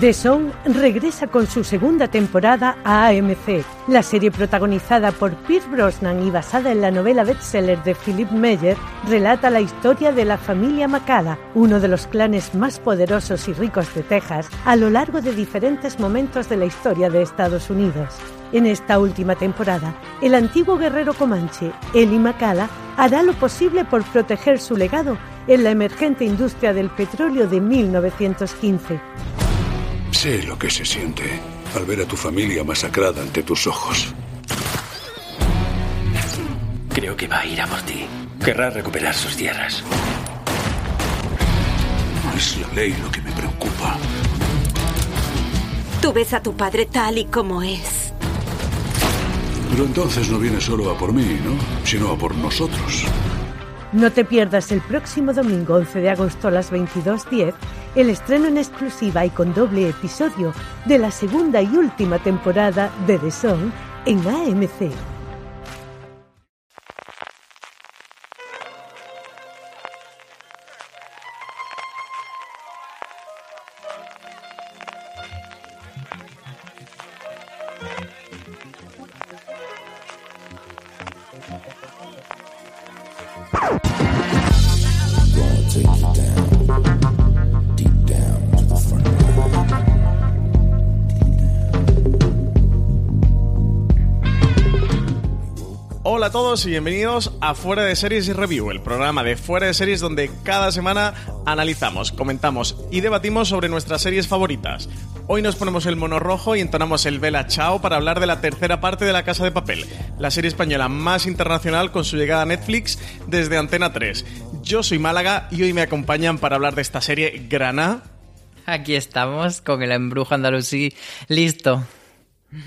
The Song regresa con su segunda temporada a AMC. La serie protagonizada por Pierce Brosnan y basada en la novela bestseller de Philip Meyer relata la historia de la familia Macala, uno de los clanes más poderosos y ricos de Texas, a lo largo de diferentes momentos de la historia de Estados Unidos. En esta última temporada, el antiguo guerrero comanche, Eli Macala, hará lo posible por proteger su legado en la emergente industria del petróleo de 1915. Sé lo que se siente al ver a tu familia masacrada ante tus ojos. Creo que va a ir a por ti. Querrá recuperar sus tierras. No es la ley lo que me preocupa. Tú ves a tu padre tal y como es. Pero entonces no viene solo a por mí, ¿no? Sino a por nosotros. No te pierdas el próximo domingo 11 de agosto a las 22.10 el estreno en exclusiva y con doble episodio de la segunda y última temporada de The Song en AMC. Y bienvenidos a Fuera de Series y Review, el programa de Fuera de Series donde cada semana analizamos, comentamos y debatimos sobre nuestras series favoritas. Hoy nos ponemos el mono rojo y entonamos el Vela Chao para hablar de la tercera parte de La Casa de Papel, la serie española más internacional con su llegada a Netflix desde Antena 3. Yo soy Málaga y hoy me acompañan para hablar de esta serie Graná Aquí estamos con el embrujo andalusí listo.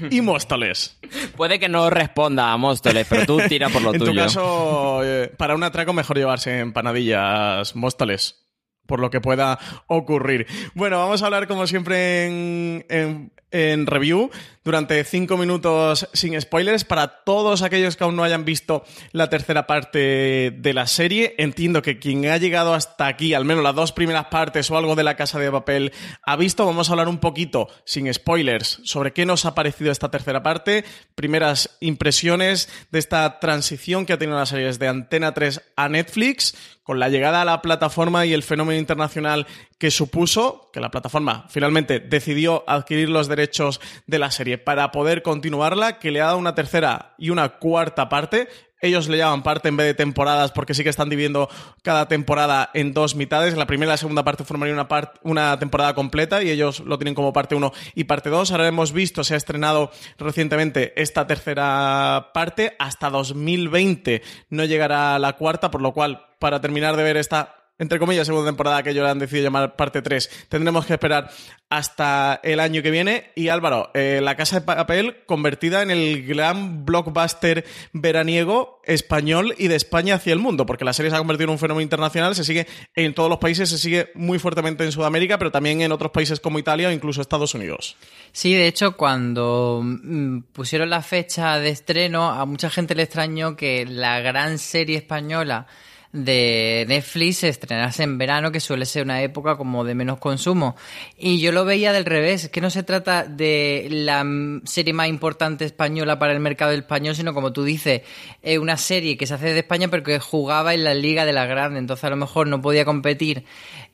Y Móstoles. Puede que no responda a Móstoles, pero tú tira por lo en tuyo. tu caso, eh, para un atraco mejor llevarse empanadillas Móstoles. Por lo que pueda ocurrir. Bueno, vamos a hablar como siempre en, en- en review durante cinco minutos sin spoilers. Para todos aquellos que aún no hayan visto la tercera parte de la serie, entiendo que quien ha llegado hasta aquí, al menos las dos primeras partes o algo de la casa de papel, ha visto. Vamos a hablar un poquito, sin spoilers, sobre qué nos ha parecido esta tercera parte, primeras impresiones de esta transición que ha tenido la serie desde Antena 3 a Netflix, con la llegada a la plataforma y el fenómeno internacional que supuso que la plataforma finalmente decidió adquirir los derechos de la serie para poder continuarla, que le ha dado una tercera y una cuarta parte. Ellos le llaman parte en vez de temporadas porque sí que están dividiendo cada temporada en dos mitades. La primera y la segunda parte formarían una, una temporada completa y ellos lo tienen como parte 1 y parte 2. Ahora hemos visto, se ha estrenado recientemente esta tercera parte. Hasta 2020 no llegará la cuarta, por lo cual, para terminar de ver esta entre comillas, segunda temporada que ellos han decidido llamar parte 3. Tendremos que esperar hasta el año que viene. Y Álvaro, eh, La Casa de Papel convertida en el gran blockbuster veraniego español y de España hacia el mundo, porque la serie se ha convertido en un fenómeno internacional, se sigue en todos los países, se sigue muy fuertemente en Sudamérica, pero también en otros países como Italia o incluso Estados Unidos. Sí, de hecho, cuando mm, pusieron la fecha de estreno, a mucha gente le extrañó que la gran serie española de Netflix se estrenase en verano, que suele ser una época como de menos consumo. Y yo lo veía del revés, que no se trata de la serie más importante española para el mercado español, sino como tú dices, es una serie que se hace de España, pero que jugaba en la liga de la grande, entonces a lo mejor no podía competir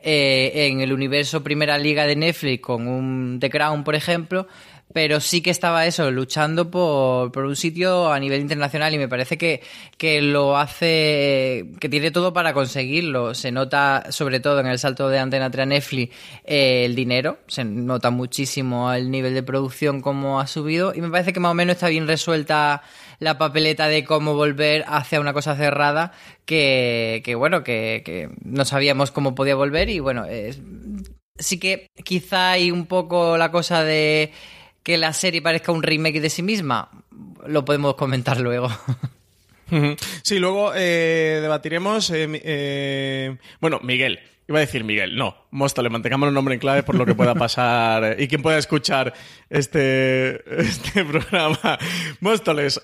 eh, en el universo Primera Liga de Netflix con un The Crown, por ejemplo, pero sí que estaba eso, luchando por, por un sitio a nivel internacional y me parece que, que lo hace, que tiene todo para conseguirlo. Se nota sobre todo en el salto de Antena 3 a Netflix eh, el dinero, se nota muchísimo el nivel de producción como ha subido y me parece que más o menos está bien resuelta la papeleta de cómo volver hacia una cosa cerrada que, que bueno, que, que no sabíamos cómo podía volver y bueno, es- sí que quizá hay un poco la cosa de que la serie parezca un remake de sí misma. Lo podemos comentar luego. Sí, luego eh, debatiremos. eh, eh, bueno, Miguel. Iba a decir Miguel, no, Móstoles, mantengamos el nombre en clave por lo que pueda pasar y quien pueda escuchar este, este programa. Móstoles,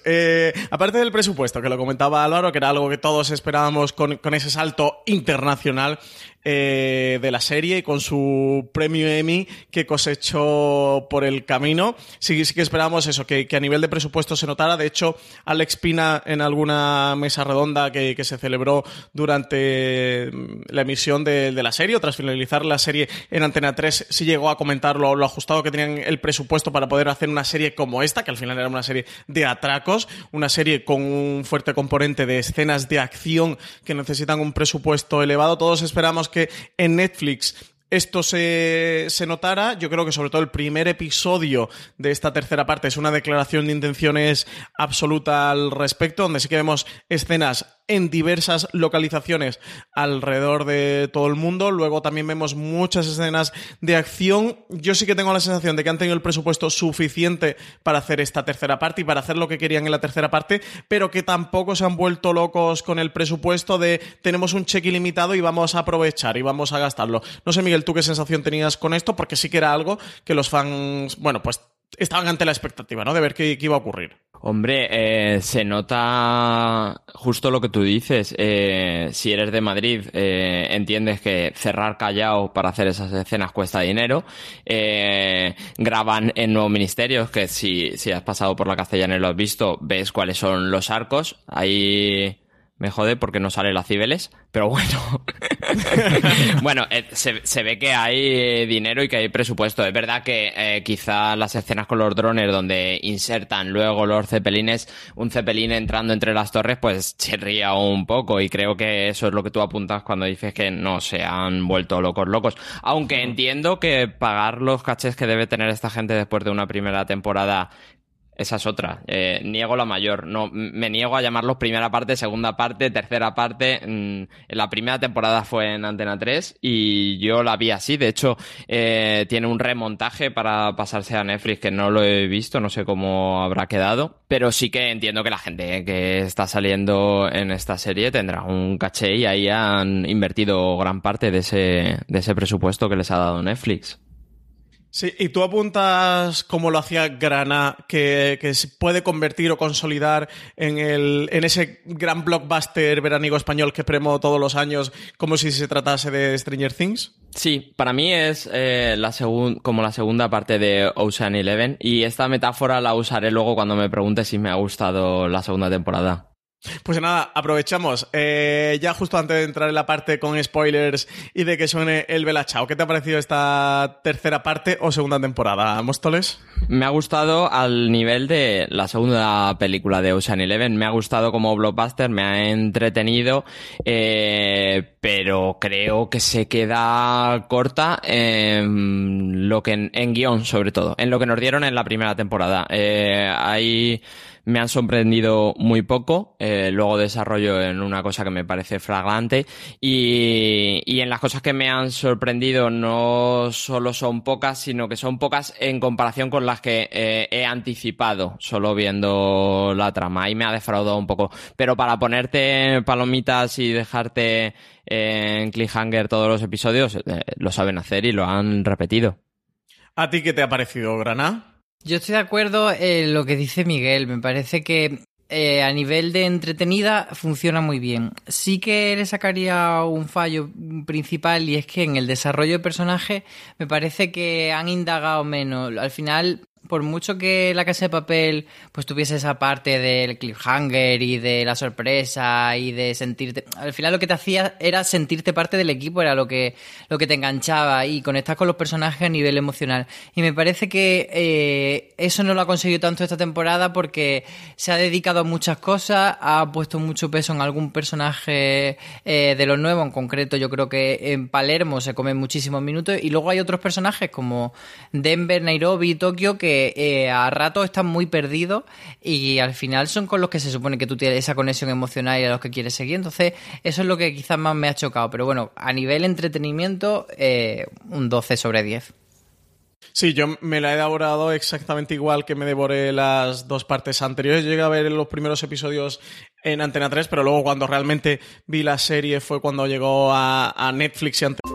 aparte del presupuesto, que lo comentaba Álvaro, que era algo que todos esperábamos con, con ese salto internacional eh, de la serie y con su premio Emmy que cosechó por el camino, sí, sí que esperábamos eso, que, a nivel de presupuesto se notara. De hecho, Alex Pina en alguna mesa redonda que, que se celebró durante mm, la emisión de, de la serie, o tras finalizar la serie en Antena 3, sí llegó a comentar lo, lo ajustado que tenían el presupuesto para poder hacer una serie como esta, que al final era una serie de atracos, una serie con un fuerte componente de escenas de acción que necesitan un presupuesto elevado. Todos esperamos que en Netflix esto se, se notara. Yo creo que sobre todo el primer episodio de esta tercera parte es una declaración de intenciones absoluta al respecto, donde sí que vemos escenas en diversas localizaciones alrededor de todo el mundo. Luego también vemos muchas escenas de acción. Yo sí que tengo la sensación de que han tenido el presupuesto suficiente para hacer esta tercera parte y para hacer lo que querían en la tercera parte, pero que tampoco se han vuelto locos con el presupuesto de tenemos un cheque ilimitado y vamos a aprovechar y vamos a gastarlo. No sé, Miguel, ¿tú qué sensación tenías con esto? Porque sí que era algo que los fans, bueno, pues estaban ante la expectativa, ¿no? De ver qué, iba a ocurrir. Hombre, eh, se nota justo lo que tú dices. Eh, si eres de Madrid, eh, entiendes que cerrar Callao para hacer esas escenas cuesta dinero. Eh, graban en Nuevo Ministerios, que si, si has pasado por la castellana y lo has visto, ves cuáles son los arcos. Ahí me jode porque no sale la Cibeles, pero bueno. bueno, eh, se, se ve que hay dinero y que hay presupuesto. Es verdad que eh, quizá las escenas con los drones donde insertan luego los cepelines, un cepelín entrando entre las torres, pues chirría un poco y creo que eso es lo que tú apuntas cuando dices que no se han vuelto locos locos. Aunque entiendo que pagar los cachés que debe tener esta gente después de una primera temporada esa es otra. Eh, niego la mayor. No, me niego a llamarlos primera parte, segunda parte, tercera parte. Mm, la primera temporada fue en Antena 3 y yo la vi así. De hecho, eh, tiene un remontaje para pasarse a Netflix que no lo he visto, no sé cómo habrá quedado. Pero sí que entiendo que la gente que está saliendo en esta serie tendrá un caché y ahí han invertido gran parte de ese, de ese presupuesto que les ha dado Netflix. Sí, y tú apuntas como lo hacía Grana, que, que se puede convertir o consolidar en, el, en ese gran blockbuster veraniego español que premo todos los años, como si se tratase de Stranger Things. Sí, para mí es eh, la segun- como la segunda parte de Ocean Eleven y esta metáfora la usaré luego cuando me pregunte si me ha gustado la segunda temporada. Pues nada, aprovechamos. Eh, ya justo antes de entrar en la parte con spoilers y de que suene el Bella Chao, ¿qué te ha parecido esta tercera parte o segunda temporada, Móstoles? Me ha gustado al nivel de la segunda película de Ocean Eleven. Me ha gustado como blockbuster, me ha entretenido, eh, pero creo que se queda corta en lo que en, en guion, sobre todo, en lo que nos dieron en la primera temporada. Eh, ahí me han sorprendido muy poco, eh, luego desarrollo en una cosa que me parece flagrante y, y en las cosas que me han sorprendido no solo son pocas, sino que son pocas en comparación con las que eh, he anticipado solo viendo la trama y me ha defraudado un poco. Pero para ponerte palomitas y dejarte eh, en cliffhanger todos los episodios, eh, lo saben hacer y lo han repetido. ¿A ti qué te ha parecido, Grana? Yo estoy de acuerdo en lo que dice Miguel. Me parece que eh, a nivel de entretenida funciona muy bien. Sí que le sacaría un fallo principal y es que en el desarrollo de personaje me parece que han indagado menos. Al final, por mucho que la casa de papel pues tuviese esa parte del cliffhanger y de la sorpresa y de sentirte al final lo que te hacía era sentirte parte del equipo era lo que lo que te enganchaba y conectar con los personajes a nivel emocional. Y me parece que eh, eso no lo ha conseguido tanto esta temporada porque se ha dedicado a muchas cosas ha puesto mucho peso en algún personaje eh, de los nuevos en concreto yo creo que en Palermo se comen muchísimos minutos y luego hay otros personajes como Denver, Nairobi Tokio que eh, a rato están muy perdidos y al final son con los que se supone que tú tienes esa conexión emocional y a los que quieres seguir. Entonces, eso es lo que quizás más me ha chocado. Pero bueno, a nivel entretenimiento, eh, un 12 sobre 10. Sí, yo me la he devorado exactamente igual que me devoré las dos partes anteriores. Llegué a ver los primeros episodios en Antena 3, pero luego cuando realmente vi la serie fue cuando llegó a, a Netflix y Antena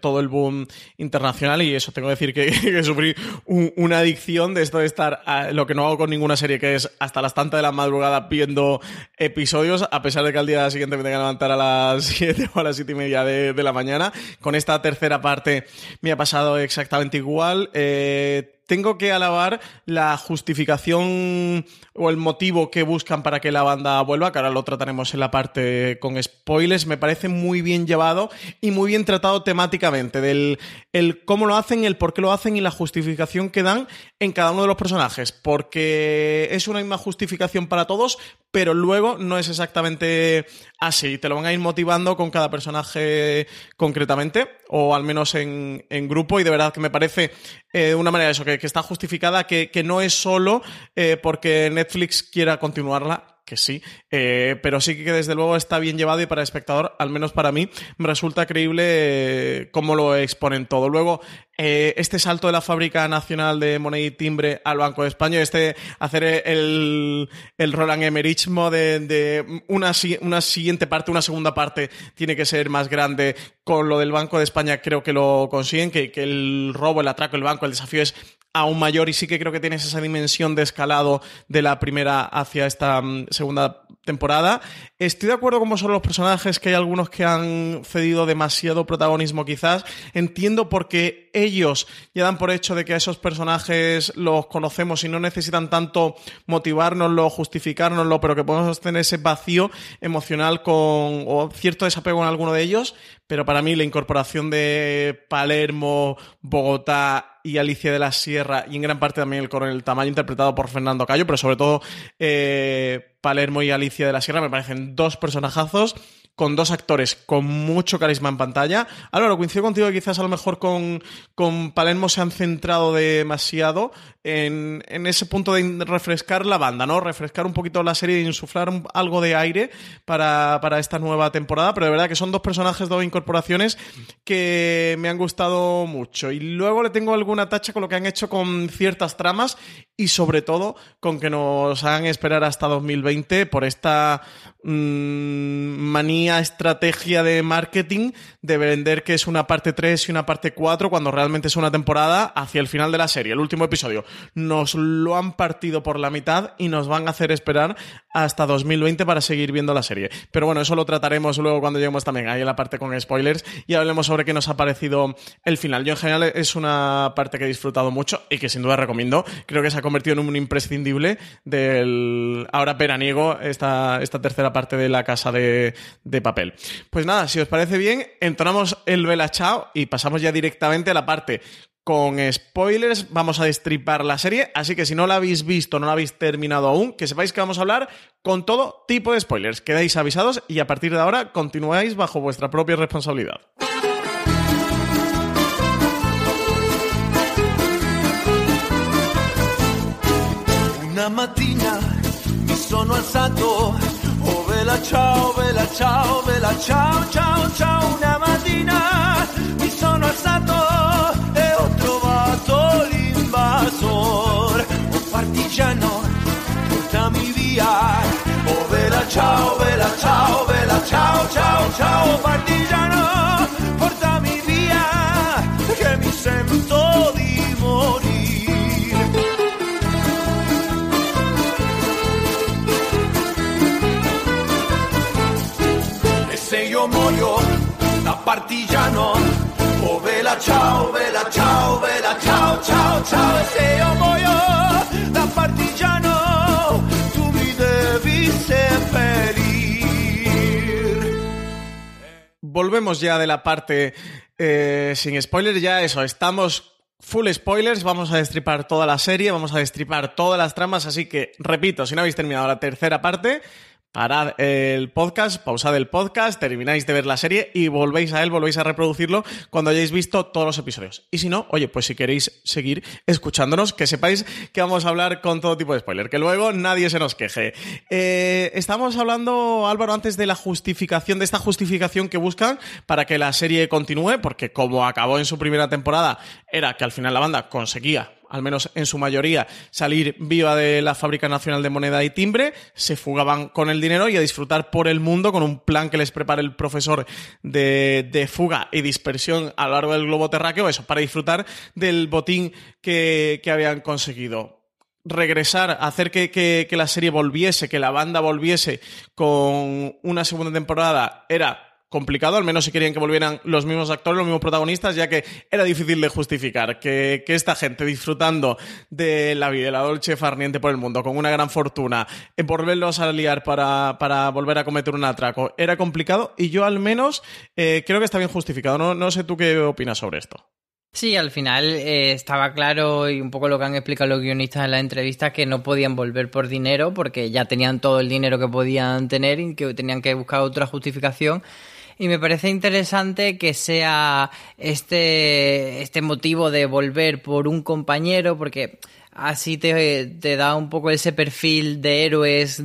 Todo el boom internacional y eso tengo que decir que, sufrí un- una adicción de esto de estar a- lo que no hago con ninguna serie que es hasta las tantas de la madrugada viendo episodios a pesar de que al día siguiente me tenga que levantar a las 7 o a las 7 y media de, de la mañana. Con esta tercera parte me ha pasado exactamente igual. Eh, tengo que alabar la justificación o el motivo que buscan para que la banda vuelva, que ahora lo trataremos en la parte con spoilers. Me parece muy bien llevado y muy bien tratado temáticamente, del el cómo lo hacen, el por qué lo hacen y la justificación que dan en cada uno de los personajes, porque es una misma justificación para todos, pero luego no es exactamente así. Te lo van a ir motivando con cada personaje concretamente, o al menos en, en grupo, y de verdad que me parece eh, de una manera eso, que, que está justificada, que, que no es solo eh, porque Netflix quiera continuarla. Que sí, eh, pero sí que desde luego está bien llevado y para el espectador, al menos para mí, me resulta creíble eh, cómo lo exponen todo. Luego, eh, este salto de la Fábrica Nacional de Moneda y Timbre al Banco de España, este hacer el, el Roland Emeryismo de, de una, una siguiente parte, una segunda parte, tiene que ser más grande. Con lo del Banco de España creo que lo consiguen, que, el robo, el atraco, el banco, el desafío es aún mayor y sí que creo que tienes esa dimensión de escalado de la primera hacia esta mm, segunda temporada. Estoy de acuerdo con vosotros los personajes, que hay algunos que han cedido demasiado protagonismo quizás. Entiendo porque ellos ya dan por hecho de que a esos personajes los conocemos y no necesitan tanto motivárnoslo, justificárnoslo, pero que podemos tener ese vacío emocional con o cierto desapego en alguno de ellos. Pero para mí la incorporación de Palermo, Bogotá y Alicia de la Sierra y en gran parte también el coronel Tamayo interpretado por Fernando Cayo, pero sobre todo eh, Palermo y Alicia de la Sierra me parecen dos personajazos con dos actores con mucho carisma en pantalla. Álvaro, coincido contigo que quizás a lo mejor con, con Palermo se han centrado demasiado en, en ese punto de refrescar la banda, ¿no? Refrescar un poquito la serie insuflar un- algo de aire para, para esta nueva temporada, pero de verdad que son dos personajes, dos incorporaciones que me han gustado mucho. Y luego le tengo alguna tacha con lo que han hecho con ciertas tramas y sobre todo con que nos hagan esperar hasta 2020 por esta mm, manía, estrategia de marketing de vender que es una parte 3 y una parte 4 cuando realmente es una temporada hacia el final de la serie, el último episodio. Nos lo han partido por la mitad y nos van a hacer esperar hasta 2020 para seguir viendo la serie. Pero bueno, eso lo trataremos luego cuando lleguemos también ahí en la parte con spoilers y hablemos sobre qué nos ha parecido el final. Yo en general es una parte que he disfrutado mucho y que sin duda recomiendo. Creo que se ha convertido en un imprescindible del ahora veraniego esta, esta tercera parte de la casa de, de papel. Pues nada, si os parece bien, entonamos el Vela Chao y pasamos ya directamente a la parte con spoilers, vamos a destripar la serie, así que si no la habéis visto, no la habéis terminado aún, que sepáis que vamos a hablar con todo tipo de spoilers. Quedáis avisados y a partir de ahora continuáis bajo vuestra propia responsabilidad. Una mattina mi sono alzato, oh vela ciao, vela ciao, vela ciao, ciao, ciao. Una mattina mi sono alzato partigiano, portami via. Oh vela ciao, vela ciao, vela ciao, ciao, ciao. Partigiano, portami via, che mi sento di morire. E se io muoio da partigiano, oh vela ciao, vela ciao, vela ciao, ciao, ciao. E se io muoio volvemos ya de la parte eh, sin spoilers, ya eso, estamos full spoilers, vamos a destripar toda la serie, vamos a destripar todas las tramas, así que, repito, si no habéis terminado la tercera parte, parad el podcast, pausad el podcast, termináis de ver la serie y volvéis a él, volvéis a reproducirlo cuando hayáis visto todos los episodios. Y si no, oye, pues si queréis seguir escuchándonos, que sepáis que vamos a hablar con todo tipo de spoiler, que luego nadie se nos queje. Eh, estamos hablando, Álvaro, antes de la justificación, de esta justificación que buscan para que la serie continúe, porque como acabó en su primera temporada, era que al final la banda conseguía al menos en su mayoría, salir viva de la Fábrica Nacional de Moneda y Timbre, se fugaban con el dinero y a disfrutar por el mundo con un plan que les prepara el profesor de, fuga y dispersión a lo largo del globo terráqueo, eso, para disfrutar del botín que, habían conseguido. Regresar, hacer que, que, la serie volviese, que la banda volviese con una segunda temporada, era complicado, al menos si querían que volvieran los mismos actores, los mismos protagonistas, ya que era difícil de justificar que, esta gente disfrutando de la vida, de la dolce farniente por el mundo, con una gran fortuna, en volverlos a liar para, para, volver a cometer un atraco, era complicado y yo al menos eh, creo que está bien justificado. No, no sé tú qué opinas sobre esto. Sí, al final eh, estaba claro y un poco lo que han explicado los guionistas en la entrevista que no podían volver por dinero porque ya tenían todo el dinero que podían tener y que tenían que buscar otra justificación y me parece interesante que sea este, este motivo de volver por un compañero, porque así te, da un poco ese perfil de héroes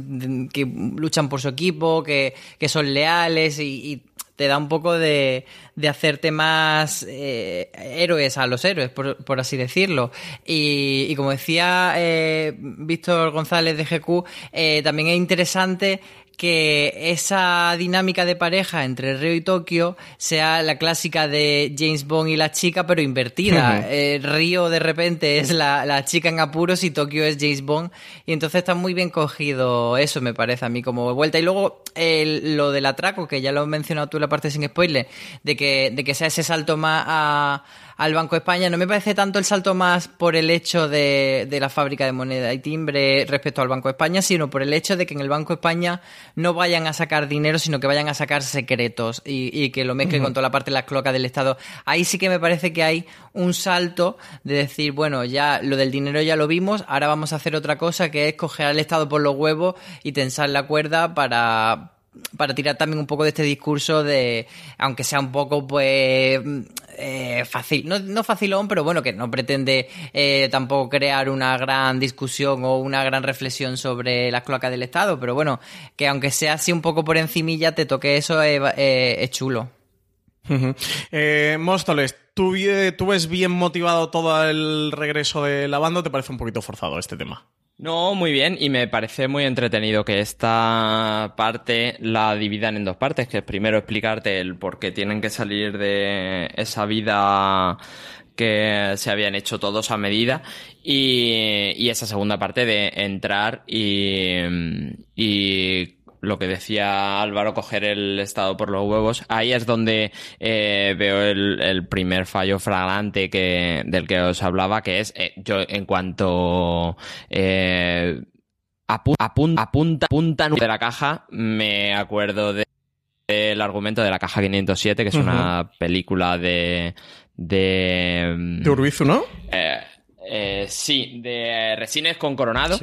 que luchan por su equipo, que, que son leales y, te da un poco de, de hacerte más eh, héroes a los héroes, por, por así decirlo. Y, y como decía eh, Víctor González de GQ, eh, también es interesante que esa dinámica de pareja entre Río y Tokio sea la clásica de James Bond y la chica, pero invertida. Eh, Río de repente es la, chica en apuros y Tokio es James Bond. Y entonces está muy bien cogido eso, me parece a mí, como vuelta. Y luego lo del atraco, que ya lo has mencionado tú en la parte sin spoiler, de que, de que sea ese salto más a al Banco de España. No me parece tanto el salto más por el hecho de, la fábrica de moneda y timbre respecto al Banco de España, sino por el hecho de que en el Banco de España no vayan a sacar dinero, sino que vayan a sacar secretos y, que lo mezclen con toda la parte de las cloacas del Estado. Ahí sí que me parece que hay un salto de decir, bueno, ya lo del dinero ya lo vimos, ahora vamos a hacer otra cosa que es coger al Estado por los huevos y tensar la cuerda para para tirar también un poco de este discurso de, aunque sea un poco, pues, eh, fácil, no, no, facilón, pero bueno, que no pretende eh, tampoco crear una gran discusión o una gran reflexión sobre las cloacas del Estado, pero bueno, que aunque sea así un poco por encimilla, te toque eso, eh, es chulo. Móstoles, ¿tú, ¿tú ves bien motivado todo el regreso de la banda o te parece un poquito forzado este tema? No, muy bien, y me parece muy entretenido que esta parte la dividan en dos partes, que es primero explicarte el por qué tienen que salir de esa vida que se habían hecho todos a medida y, y esa segunda parte de entrar y, y lo que decía Álvaro, coger el Estado por los huevos, ahí es donde eh, veo el, primer fallo flagrante que, del que os hablaba, que es eh, yo en cuanto eh, apunta, apunta, apunta de la caja, me acuerdo del argumento de la caja 507, que es una película de... De, de Urbizu, ¿no? sí, de Resines con Coronado.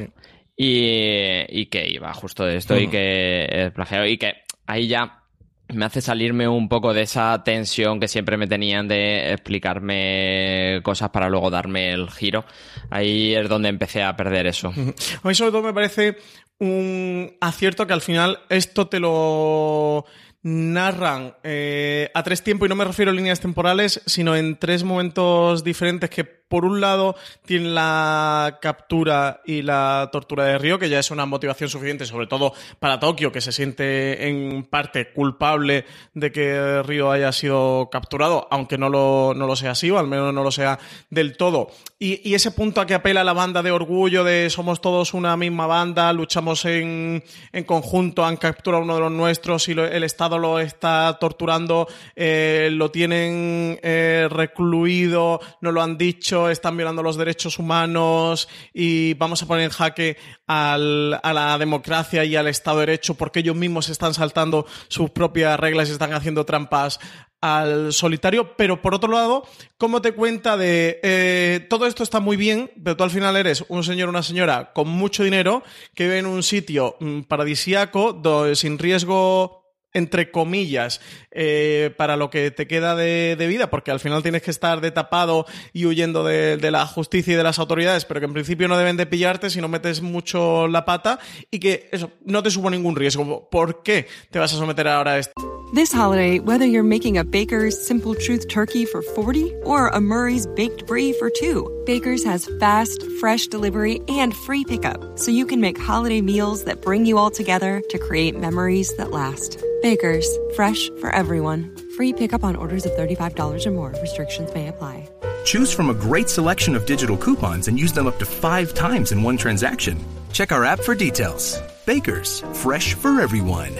Y, que iba justo de esto y que es plagiado y que ahí ya me hace salirme un poco de esa tensión que siempre me tenían de explicarme cosas para luego darme el giro. Ahí es donde empecé a perder eso. A mí sobre todo me parece un acierto que al final esto te lo narran eh, a tres tiempos, y no me refiero a líneas temporales, sino en tres momentos diferentes que por un lado, tiene la captura y la tortura de Río, que ya es una motivación suficiente, sobre todo para Tokio, que se siente en parte culpable de que Río haya sido capturado, aunque no lo, no lo sea así, o al menos no lo sea del todo. Y, ese punto a que apela la banda de orgullo, de somos todos una misma banda, luchamos en, conjunto, han capturado uno de los nuestros y el Estado lo está torturando, eh, lo tienen eh, recluido, no lo han dicho están violando los derechos humanos y vamos a poner en jaque a la democracia y al Estado de Derecho porque ellos mismos están saltando sus propias reglas y están haciendo trampas al solitario, pero por otro lado, ¿cómo te cuenta de eh, todo esto está muy bien, pero tú al final eres un señor o una señora con mucho dinero que vive en un sitio mm, paradisíaco, sin riesgo entre comillas, eh, para lo que te queda de, vida, porque al final tienes que estar de tapado y huyendo de, de, la justicia y de las autoridades, pero que en principio no deben de pillarte si no metes mucho la pata y que eso no te supone ningún riesgo. ¿Por qué te vas a someter ahora a esto? This holiday, whether you're making a Baker's Simple Truth turkey for 40 or a Murray's Baked Brie for 2, Baker's has fast, fresh delivery and free pickup, so you can make holiday meals that bring you all together to create memories that last. Baker's, fresh for everyone. Free pickup on orders of $35 or more. Restrictions may apply. Choose from a great selection of digital coupons and use them up to five times in one transaction. Check our app for details. Baker's, fresh for everyone.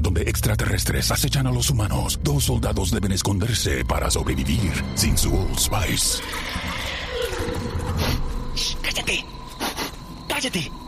donde extraterrestres acechan a los humanos, dos soldados deben esconderse para sobrevivir sin su Old Spice. ¡Cállate! ¡Cállate!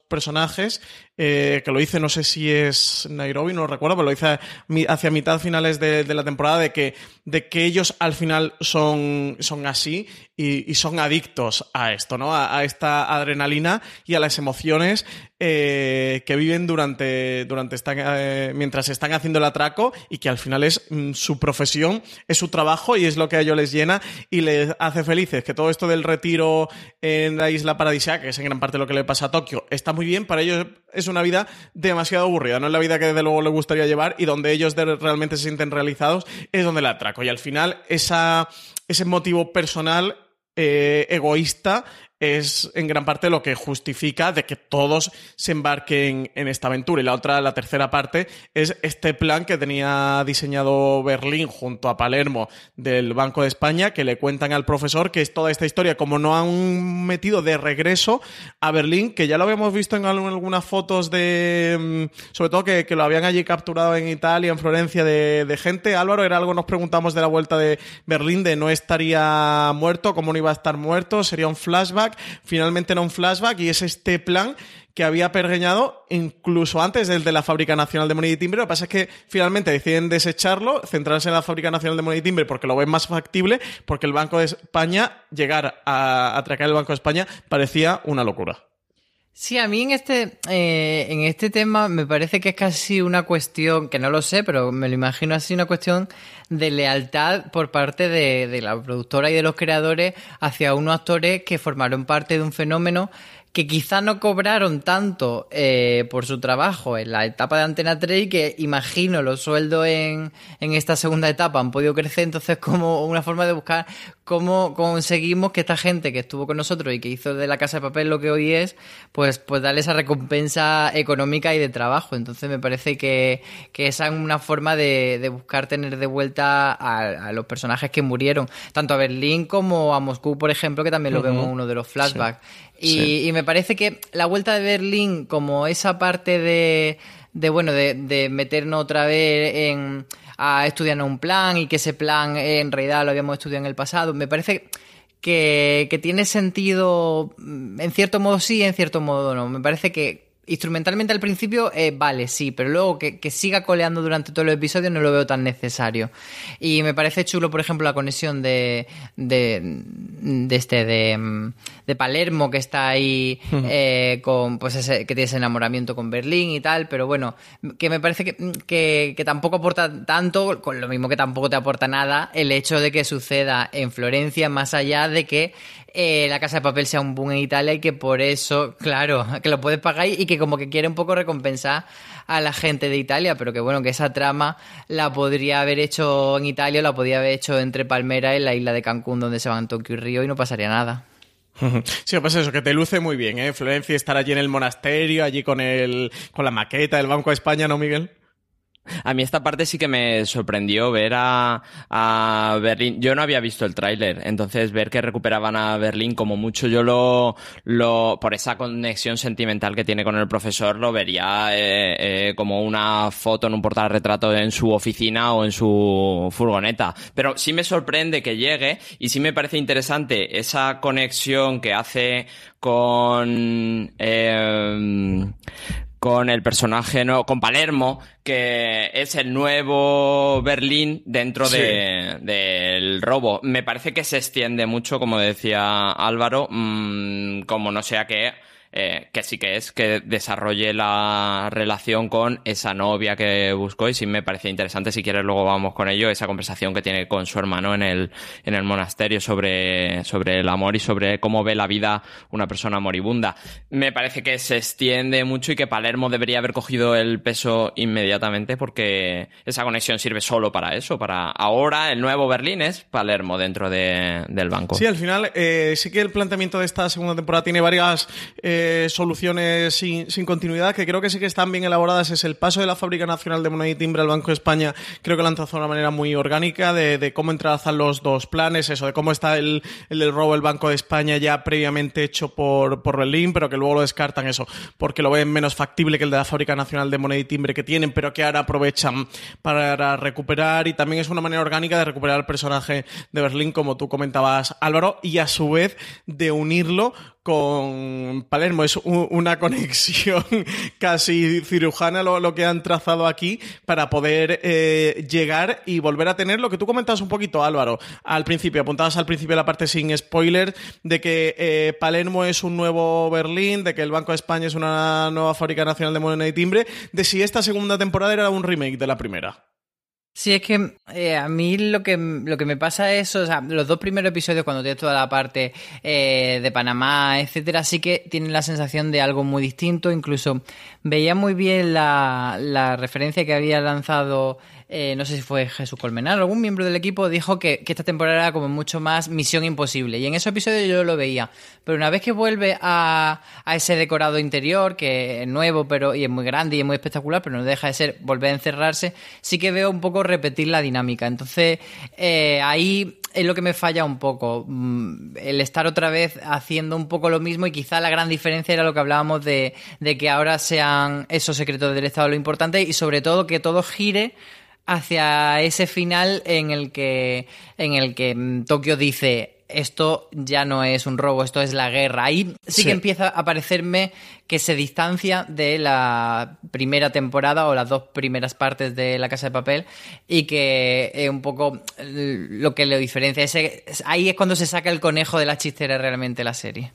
personajes, eh, que lo hice, no sé si es Nairobi, no lo recuerdo, pero lo hice hacia mitad finales de, la temporada, de que, de que ellos al final son, son así y, son adictos a esto, ¿no? A, esta adrenalina y a las emociones eh, que viven durante, durante eh, mientras están haciendo el atraco y que al final es mm, su profesión, es su trabajo y es lo que a ellos les llena y les hace felices. Que todo esto del retiro en la isla paradisíaca, que es en gran parte lo que le pasa a Tokio, está muy bien. Para ellos es una vida demasiado aburrida, no es la vida que desde luego les gustaría llevar y donde ellos realmente se sienten realizados es donde el atraco. Y al final ese motivo personal eh, egoísta es en gran parte lo que justifica de que todos se embarquen en esta aventura. Y la otra, la tercera parte, es este plan que tenía diseñado Berlín junto a Palermo del Banco de España, que le cuentan al profesor que es toda esta historia, como no han metido de regreso a Berlín, que ya lo habíamos visto en algunas fotos de, mm, sobre todo que, lo habían allí capturado en Italia, en Florencia, de, de gente. Álvaro, era algo, nos preguntamos de la vuelta de Berlín, de no estaría muerto, cómo no iba a estar muerto, sería un flashback finalmente era un flashback y es este plan que había pergeñado incluso antes del de la Fábrica Nacional de Moneda y Timbre. Lo que pasa es que finalmente deciden desecharlo, centrarse en la Fábrica Nacional de Moneda y Timbre porque lo ven más factible, porque el Banco de España, llegar a atracar el Banco de España, parecía una locura. Sí, a mí en este, eh, en este tema me parece que es casi una cuestión, que no lo sé, pero me lo imagino así, una cuestión de lealtad por parte de, de la productora y de los creadores hacia unos actores que formaron parte de un fenómeno que quizá no cobraron tanto eh, por su trabajo en la etapa de Antena 3 y que imagino los sueldos en, en esta segunda etapa han podido crecer, entonces como una forma de buscar cómo conseguimos que esta gente que estuvo con nosotros y que hizo de la Casa de Papel lo que hoy es, pues, pues darle esa recompensa económica y de trabajo. Entonces me parece que, que esa es una forma de, de buscar tener de vuelta a, los personajes que murieron, tanto a Berlín como a Moscú, por ejemplo, que también lo vemos en uno de los flashbacks. Y, me parece que la vuelta de Berlín, como esa parte de, de bueno, de, de meternos otra vez en a estudiar un plan y que ese plan en realidad lo habíamos estudiado en el pasado, me parece que, que tiene sentido, mm, en cierto modo sí, en cierto modo no. Me parece que instrumentalmente al principio, eh, vale, sí, pero luego que, siga coleando durante todo el episodio no lo veo tan necesario. Y me parece chulo, por ejemplo, la conexión de, de, este, de, de, Palermo, que está ahí eh, con, pues ese, que tiene ese enamoramiento con Berlín y tal, pero bueno, que me parece que, que tampoco aporta tanto, con lo mismo que tampoco te aporta nada, el hecho de que suceda en Florencia, más allá de que eh, la Casa de Papel sea un boom en Italia y que por eso, claro, que lo puedes pagar y que como que quiere un poco recompensar a la gente de Italia, pero que bueno, que esa trama la podría haber hecho en Italia, la podría haber hecho entre Palmera y la isla de Cancún, donde se van Tokio y Río y no pasaría nada. Sí, pues eso, que te luce muy bien, ¿eh? Florencia estar allí en el monasterio, allí con el, con la maqueta del Banco de España, ¿no, Miguel? A mí esta parte sí que me sorprendió ver a, Berlín. Yo no había visto el tráiler, entonces ver que recuperaban a Berlín como mucho yo lo, lo por esa conexión sentimental que tiene con el profesor lo vería eh, eh, como una foto en un portarretrato en su oficina o en su furgoneta. Pero sí me sorprende que llegue y sí me parece interesante esa conexión que hace con eh, con el personaje, no, con Palermo, que es el nuevo Berlín dentro de, del robo. Me parece que se extiende mucho, como decía Álvaro, mmm, como no sea que eh, que sí que es que desarrolle la relación con esa novia que buscó y sí me parece interesante, si quieres luego vamos con ello, esa conversación que tiene con su hermano en el, en el monasterio sobre, sobre el amor y sobre cómo ve la vida una persona moribunda. Me parece que se extiende mucho y que Palermo debería haber cogido el peso inmediatamente porque esa conexión sirve solo para eso, para ahora el nuevo Berlín es Palermo dentro de, del banco. Sí, al final eh, sí que el planteamiento de esta segunda temporada tiene varias... Eh, soluciones sin, continuidad que creo que sí que están bien elaboradas es el paso de la Fábrica Nacional de Moneda y Timbre al Banco de España. Creo que lo han trazado de una manera muy orgánica de, cómo entrelazan los dos planes, eso, de cómo está el, el robo del Banco de España ya previamente hecho por, por Berlín, pero que luego lo descartan eso, porque lo ven menos factible que el de la Fábrica Nacional de Moneda y Timbre que tienen, pero que ahora aprovechan para recuperar y también es una manera orgánica de recuperar el personaje de Berlín, como tú comentabas, Álvaro, y a su vez de unirlo con Palermo. Es una conexión casi cirujana lo, que han trazado aquí para poder eh, llegar y volver a tener lo que tú comentabas un poquito, Álvaro, al principio. Apuntabas al principio la parte sin spoiler de que eh, Palermo es un nuevo Berlín, de que el Banco de España es una nueva fábrica nacional de moneda y timbre, de si esta segunda temporada era un remake de la primera. Sí, es que eh, a mí lo que, lo que me pasa es, o sea, los dos primeros episodios cuando tienes toda la parte eh, de Panamá, etcétera, sí que tienen la sensación de algo muy distinto. Incluso veía muy bien la, la referencia que había lanzado eh, no sé si fue Jesús Colmenar, algún miembro del equipo dijo que, que, esta temporada era como mucho más misión imposible. Y en ese episodio yo lo veía. Pero una vez que vuelve a, a ese decorado interior, que es nuevo pero y es muy grande y es muy espectacular, pero no deja de ser volver a encerrarse, sí que veo un poco repetir la dinámica. Entonces, eh, ahí es lo que me falla un poco. Mm, el estar otra vez haciendo un poco lo mismo y quizá la gran diferencia era lo que hablábamos de, de que ahora sean esos secretos del Estado lo importante y sobre todo que todo gire hacia ese final en el que, en el que Tokio dice esto ya no es un robo, esto es la guerra. Ahí sí, sí, que empieza a parecerme que se distancia de la primera temporada o las dos primeras partes de La Casa de Papel y que es un poco lo que le diferencia. Ese, ahí es cuando se saca el conejo de la chistera realmente la serie.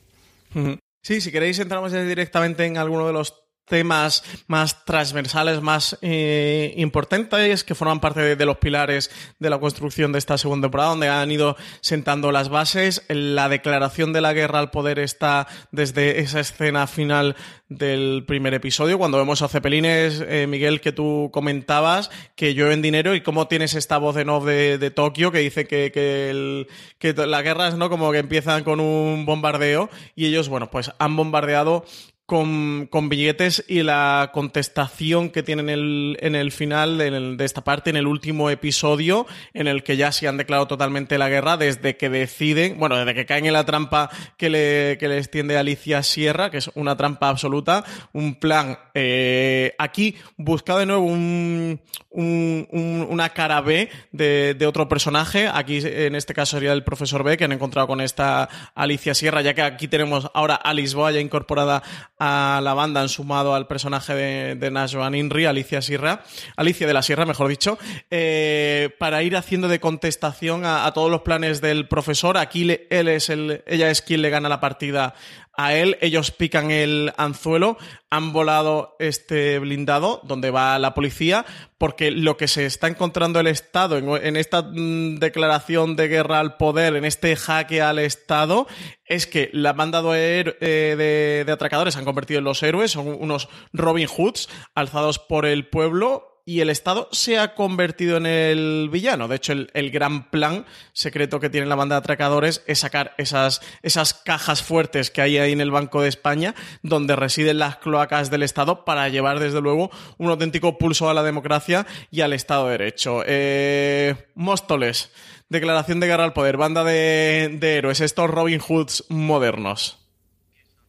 Sí, si queréis entramos directamente en alguno de los temas más transversales, más eh, importantes, que forman parte de, los pilares de la construcción de esta segunda temporada, donde han ido sentando las bases. La declaración de la guerra al poder está desde esa escena final del primer episodio, cuando vemos a Cepelines, eh, Miguel, que tú comentabas, que llueven dinero y cómo tienes esta voz en off de, Tokio que dice que, que, el, que la guerra es ¿no? como que empiezan con un bombardeo y ellos, bueno, pues han bombardeado con, con, billetes y la contestación que tienen el, en el final de, de, esta parte, en el último episodio, en el que ya se han declarado totalmente la guerra desde que deciden, bueno, desde que caen en la trampa que le, que le extiende Alicia Sierra, que es una trampa absoluta, un plan eh, aquí buscado de nuevo un, un, un, una cara B de, de, otro personaje, aquí en este caso sería el profesor B, que han encontrado con esta Alicia Sierra, ya que aquí tenemos ahora a Lisboa ya incorporada a la banda han sumado al personaje de, de Inri, Alicia Sierra, Alicia de la Sierra, mejor dicho, eh, para ir haciendo de contestación a, a, todos los planes del profesor. Aquí le, él es el, ella es quien le gana la partida a él, ellos pican el anzuelo, han volado este blindado donde va la policía, porque lo que se está encontrando el Estado en, esta mm, declaración de guerra al poder, en este jaque al Estado, es que la banda de, eh, de, de atracadores se han convertido en los héroes, son unos Robin Hoods alzados por el pueblo y el Estado se ha convertido en el villano. De hecho, el, gran plan secreto que tiene la banda de atracadores es sacar esas, esas cajas fuertes que hay ahí en el Banco de España, donde residen las cloacas del Estado, para llevar, desde luego, un auténtico pulso a la democracia y al Estado de Derecho. Eh, Móstoles, declaración de guerra al poder, banda de, de héroes, estos Robin Hoods modernos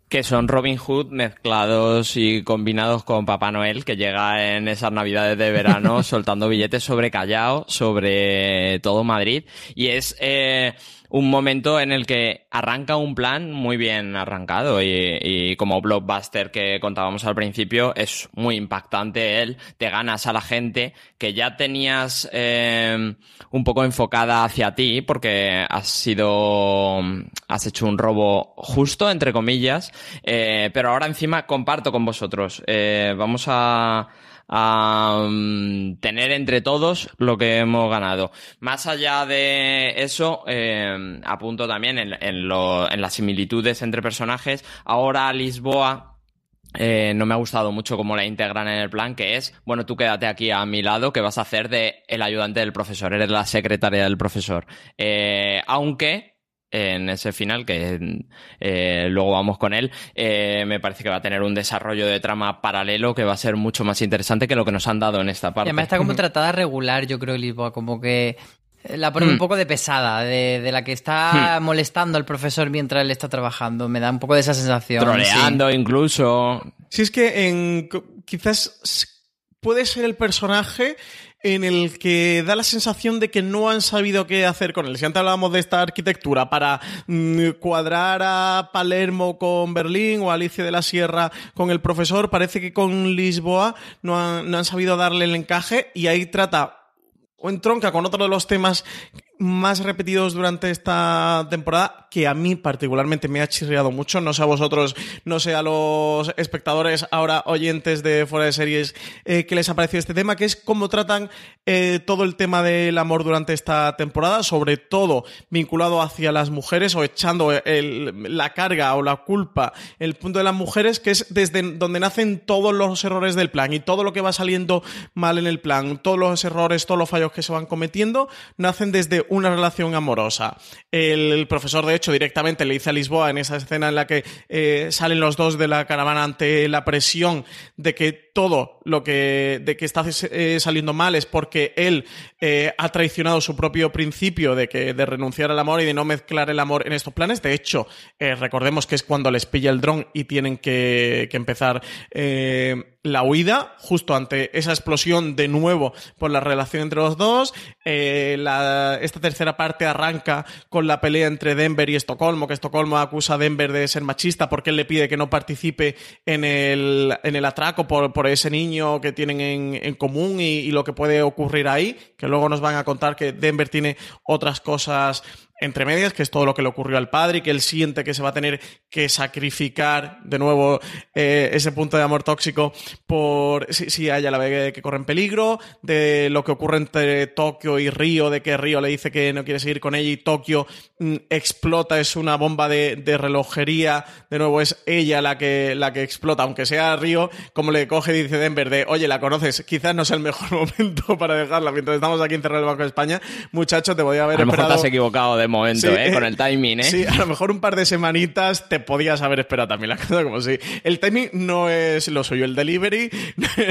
que son Robin Hood mezclados y combinados con Papá Noel, que llega en esas navidades de verano soltando billetes sobre Callao, sobre todo Madrid. Y es eh, un momento en el que arranca un plan muy bien arrancado y, como blockbuster que contábamos al principio es muy impactante él, te ganas a la gente que ya tenías eh, un poco enfocada hacia ti porque has sido, has hecho un robo justo, entre comillas, eh, pero ahora encima comparto con vosotros. Eh, vamos a a tener entre todos lo que hemos ganado. Más allá de eso, eh, apunto también en, en, lo, en las similitudes entre personajes. Ahora Lisboa eh, no me ha gustado mucho cómo la integran en el plan, que es, bueno, tú quédate aquí a mi lado, que vas a hacer de el ayudante del profesor, eres la secretaria del profesor. Eh, aunque en ese final, que eh, luego vamos con él, eh, me parece que va a tener un desarrollo de trama paralelo que va a ser mucho más interesante que lo que nos han dado en esta parte. Y además está como tratada regular, yo creo, Lisboa, como que la pone un hmm. poco de pesada, de, la que está hmm. molestando al profesor mientras él está trabajando. Me da un poco de esa sensación. Troleando incluso. Si es que en, quizás puede ser el personaje en el que da la sensación de que no han sabido qué hacer con él. Si antes hablábamos de esta arquitectura para mm, cuadrar a Palermo con Berlín o Alicia de la Sierra con el profesor, parece que con Lisboa no han, no han sabido darle el encaje y ahí trata o entronca con otro de los temas más repetidos durante esta temporada que a mí particularmente me ha chirriado mucho. No sé a vosotros, no sé a los espectadores, ahora oyentes de fuera de series, eh, qué les ha parecido este tema, que es cómo tratan eh, todo el tema del amor durante esta temporada, sobre todo vinculado hacia las mujeres o echando la carga o la culpa, el punto de las mujeres, que es desde donde nacen todos los errores del plan y todo lo que va saliendo mal en el plan, todos los errores, todos los fallos que se van cometiendo, nacen desde una relación amorosa. El, profesor, de hecho, directamente le dice a Lisboa en esa escena en la que eh, salen los dos de la caravana ante la presión de que todo lo que, de que está eh, saliendo mal es porque él eh, ha traicionado su propio principio de que de renunciar al amor y de no mezclar el amor en estos planes. De hecho, recordemos que es cuando les pilla el dron y tienen que, empezar la huida justo ante esa explosión de nuevo por la relación entre los dos. Eh, esta tercera parte arranca con la pelea entre Denver y Estocolmo, que Estocolmo acusa a Denver de ser machista porque él le pide que no participe en el, en el atraco por, por ese niño que tienen en, en común y, y lo que puede ocurrir ahí, que luego nos van a contar que Denver tiene otras cosas entre medias, que es todo lo que le ocurrió al padre y que él siente que se va a tener que sacrificar de nuevo eh, ese punto de amor tóxico por si, si ella la ve que corre en peligro, de lo que ocurre entre Tokio y Río, de que Río le dice que no quiere seguir con ella y Tokio mm, explota, es una bomba de, de, relojería, de nuevo es ella la que, la que explota, aunque sea Río, como le coge y dice Denver de, oye, la conoces, quizás no sea el mejor momento para dejarla, mientras estamos aquí encerrados en el Banco de España, muchacho, te voy a haber a lo Mejor te has equivocado de momento, ¿eh? Con el timing, ¿eh? Sí, a lo mejor un par de semanitas te podías haber esperado también la cosa como si. El timing no es lo suyo, el delivery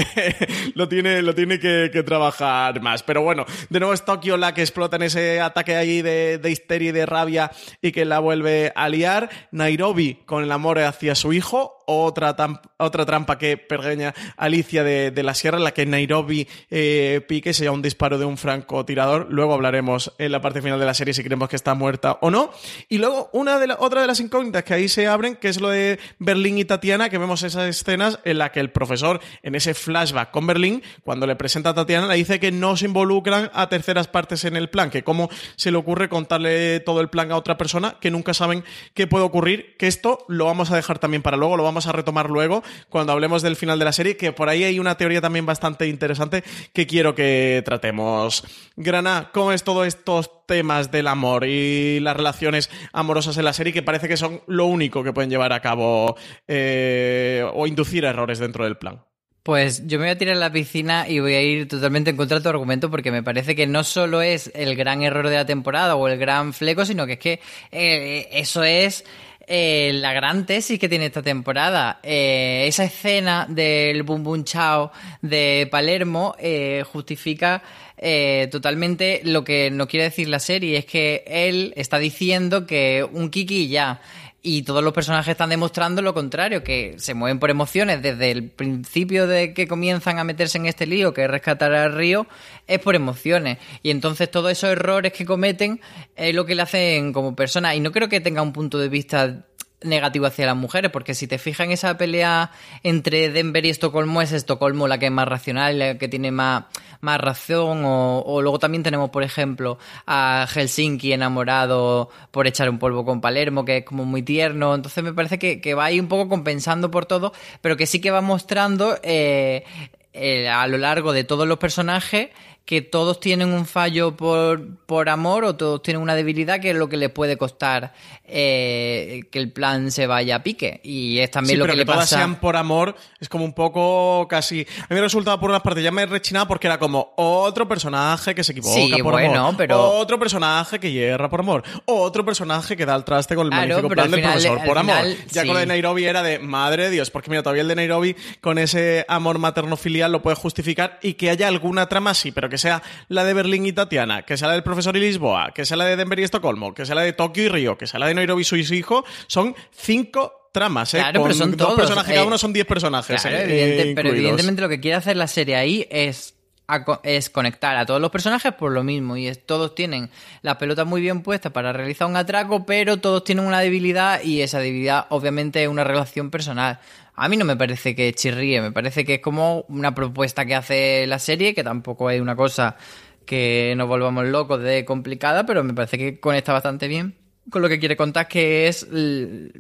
lo tiene, lo tiene que, trabajar más. Pero bueno, de nuevo es Tokio la que explota en ese ataque ahí de, de histeria y de rabia y que la vuelve a liar. Nairobi con el amor hacia su hijo otra, otra trampa que pergeña Alicia de, la Sierra, en la que Nairobi eh, pique, sea un disparo de un francotirador. Luego hablaremos en la parte final de la serie si creemos que está muerta o no. Y luego una de otra de las incógnitas que ahí se abren, que es lo de Berlín y Tatiana, que vemos esas escenas en la que el profesor, en ese flashback con Berlín, cuando le presenta a Tatiana, le dice que no se involucran a terceras partes en el plan, que cómo se le ocurre contarle todo el plan a otra persona, que nunca saben qué puede ocurrir, que esto lo vamos a dejar también para luego, lo vamos a retomar luego cuando hablemos del final de la serie, que por ahí hay una teoría también bastante interesante que quiero que tratemos. Grana, ¿cómo es todos estos temas del amor y las relaciones amorosas en la serie que parece que son lo único que pueden llevar a cabo eh, o inducir errores dentro del plan? Pues yo me voy a tirar a la piscina y voy a ir totalmente en contra de tu argumento porque me parece que no solo es el gran error de la temporada o el gran fleco, sino que es que eh, eso es eh, la gran tesis que tiene esta temporada. Eh, esa escena del Bum Bum Chao de Palermo eh, justifica eh, totalmente lo que no quiere decir la serie. Es que él está diciendo que un Kiki ya. Y todos los personajes están demostrando lo contrario, que se mueven por emociones desde el principio de que comienzan a meterse en este lío, que es rescatar al río, es por emociones. Y entonces todos esos errores que cometen es lo que le hacen como persona. Y no creo que tenga un punto de vista negativo hacia las mujeres, porque si te fijas en esa pelea entre Denver y Estocolmo, es Estocolmo la que es más racional, la que tiene más, más razón, o, luego también tenemos, por ejemplo, a Helsinki enamorado por echar un polvo con Palermo, que es como muy tierno, entonces me parece que, que va ahí un poco compensando por todo, pero que sí que va mostrando eh, eh, a lo largo de todos los personajes que todos tienen un fallo por, por amor o todos tienen una debilidad que es lo que les puede costar eh, que el plan se vaya a pique. Y es también Sí, lo pero que, que, le todas pasa. sean por amor es como un poco casi. A mí me resultaba por unas partes ya me rechinaba porque era como otro personaje que se equivoca Sí, por bueno, amor, pero- otro personaje que hierra por amor, otro personaje que da el traste con el Claro, magnífico plan del final- profesor por amor. Ya sí. con lo de Nairobi era de madre de Dios, porque mira, todavía el de Nairobi con ese amor materno-filial lo puede justificar y que haya alguna trama así, pero que sea la de Berlín y Tatiana, que sea la del profesor y Lisboa, que sea la de Denver y Estocolmo, que sea la de Tokio y Río, que sea la de Nairobi y su hijo, son cinco tramas, ¿eh? Claro, con pero son dos todos, personajes, cada eh, uno son diez personajes. Claro, eh, evidente- pero evidentemente lo que quiere hacer la serie ahí es, a es conectar a todos los personajes por lo mismo. Y es- todos tienen las pelotas muy bien puestas para realizar un atraco, pero todos tienen una debilidad y esa debilidad obviamente es una relación personal. A mí no me parece que chirríe, me parece que es como una propuesta que hace la serie, que tampoco es una cosa que nos volvamos locos de complicada, pero me parece que conecta bastante bien con lo que quiere contar, que es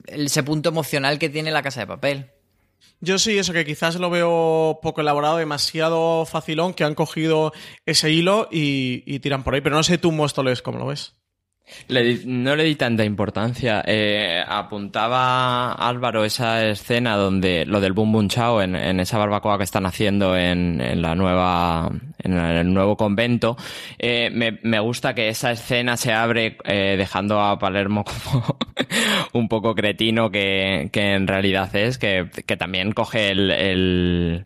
ese punto emocional que tiene la casa de papel. Yo sí, eso que quizás lo veo poco elaborado, demasiado facilón, que han cogido ese hilo y, y tiran por ahí. Pero no sé tú, Móstoles, cómo lo ves. Le no le di tanta importancia. Eh, apuntaba Álvaro esa escena donde lo del Boom Boom Chao en, esa barbacoa que están haciendo en, la nueva, en el nuevo convento. Eh, me, gusta que esa escena se abre eh, dejando a Palermo como un poco cretino que, en realidad es, que, también coge el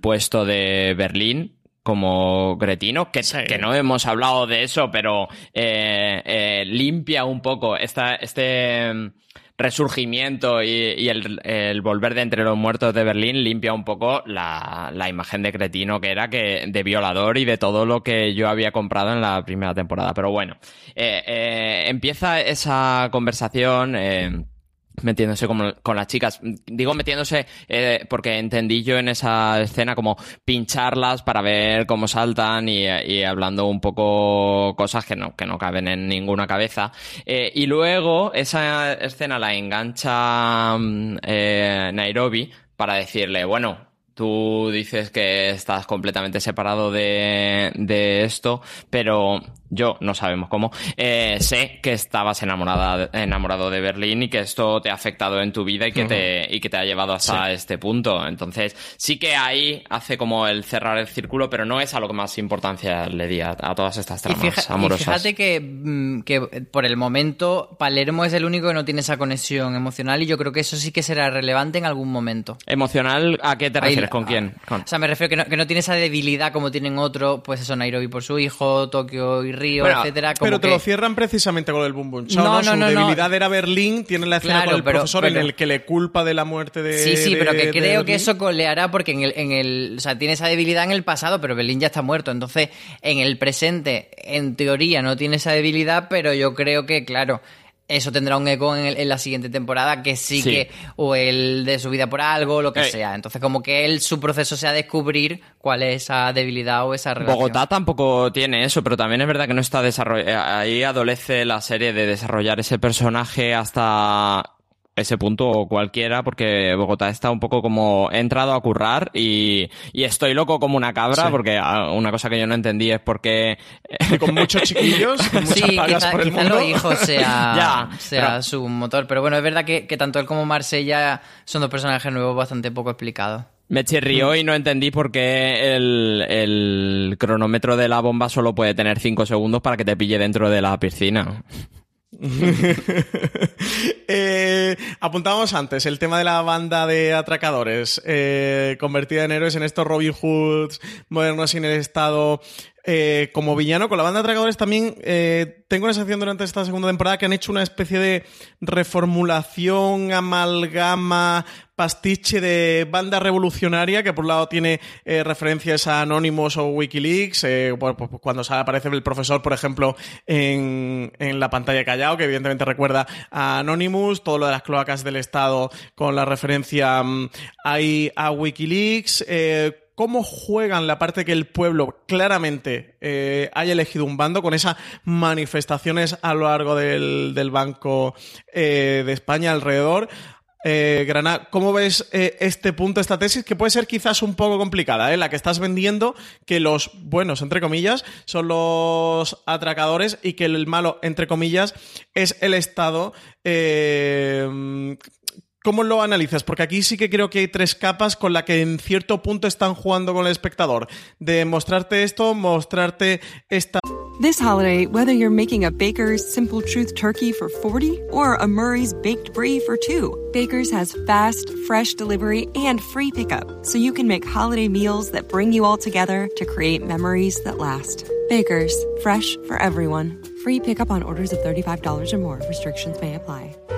puesto de Berlín como cretino, que, que no hemos hablado de eso, pero eh, eh, limpia un poco esta, este mm, resurgimiento y, y el, el volver de entre los muertos de Berlín limpia un poco la, la imagen de cretino que era que de violador y de todo lo que yo había comprado en la primera temporada. Pero bueno, eh, empieza esa conversación. Metiéndose con las chicas. Digo metiéndose eh, porque entendí yo en esa escena como pincharlas para ver cómo saltan y, y hablando un poco cosas que no, que no caben en ninguna cabeza. Eh, y luego esa escena la engancha mm, eh, Nairobi para decirle, bueno, tú dices que estás completamente separado de, de esto, pero yo, no sabemos cómo, eh, sé que estabas enamorada, enamorado de Berlín y que esto te ha afectado en tu vida y que, te, y que te ha llevado hasta Sí. este punto. Entonces, sí que ahí hace como el cerrar el círculo, pero no es a lo que más importancia le di a, a todas estas Y, tramas y amorosas. fíjate que, mm, que por el momento Palermo es el único que no tiene esa conexión emocional y yo creo que eso sí que será relevante en algún momento. ¿Emocional a qué te Ahí- refieres? ¿Con quién? Con- O sea, me refiero que no, que no tiene esa debilidad como tienen otros, pues eso, Nairobi por su hijo, Tokio y Río, Bueno, etcétera. Como pero te que- lo cierran precisamente con el Boom Boom Chao, No, ¿no? no, Su no, debilidad era Berlín, tiene la escena Claro, con el pero- profesor pero- en el que le culpa de la muerte de Sí, sí, pero que creo que eso coleará porque en el, en el, o sea, tiene esa debilidad en el pasado, pero Berlín ya está muerto. Entonces, en el presente, en teoría, no tiene esa debilidad, pero yo creo que, claro, eso tendrá un eco en, el- en la siguiente temporada, que sí, Sí. que, o el de su vida por algo, lo que Eh. sea. Entonces, como que él, su proceso sea descubrir cuál es esa debilidad o esa relación. Bogotá tampoco tiene eso, pero también es verdad que no está desarrollado. Ahí adolece la serie de desarrollar ese personaje hasta ese punto o cualquiera, porque Bogotá está un poco como he entrado a currar y, y estoy loco como una cabra, Sí. porque ah, una cosa que yo no entendí es porque con muchos chiquillos, con Sí, quizá, por el quizá mundo. los hijos sea, Ya, sea pero- su motor. Pero bueno, es verdad que, que tanto él como Marsella son dos personajes nuevos bastante poco explicados. Me chirrió y no entendí por qué el, el cronómetro de la bomba solo puede tener 5 segundos para que te pille dentro de la piscina. eh, apuntábamos antes el tema de la banda de atracadores eh, convertida en héroes en estos Robin Hoods modernos sin el Estado eh, como villano con la banda de atracadores también eh, tengo la sensación durante esta segunda temporada que han hecho una especie de reformulación, amalgama, pastiche de banda revolucionaria que por un lado tiene eh, referencias a Anonymous o Wikileaks, eh, pues, pues cuando aparece el profesor, por ejemplo, en, en la pantalla callado, que evidentemente recuerda a Anonymous, todo lo de las cloacas del Estado con la referencia um, ahí a Wikileaks. Eh, cómo juegan la parte que el pueblo claramente eh, haya elegido un bando con esas manifestaciones a lo largo del, del Banco eh, de España alrededor. Eh, Granada, ¿cómo ves eh, este punto, esta tesis, que puede ser quizás un poco complicada, eh? la que estás vendiendo, que los buenos, entre comillas, son los atracadores y que el malo, entre comillas, es el Estado ¿Cómo lo analizas? Porque aquí sí que creo que hay tres capas con la que en cierto punto están jugando con el espectador. De mostrarte esto, mostrarte esta... This holiday, whether you're making a Baker's Simple Truth turkey for 40 or a Murray's Baked Brie for 2, Baker's has fast, fresh delivery and free pickup, so you can make holiday meals that bring you all together to create memories that last. Baker's, fresh for everyone. Free pickup on orders of $35 or more. Restrictions may apply.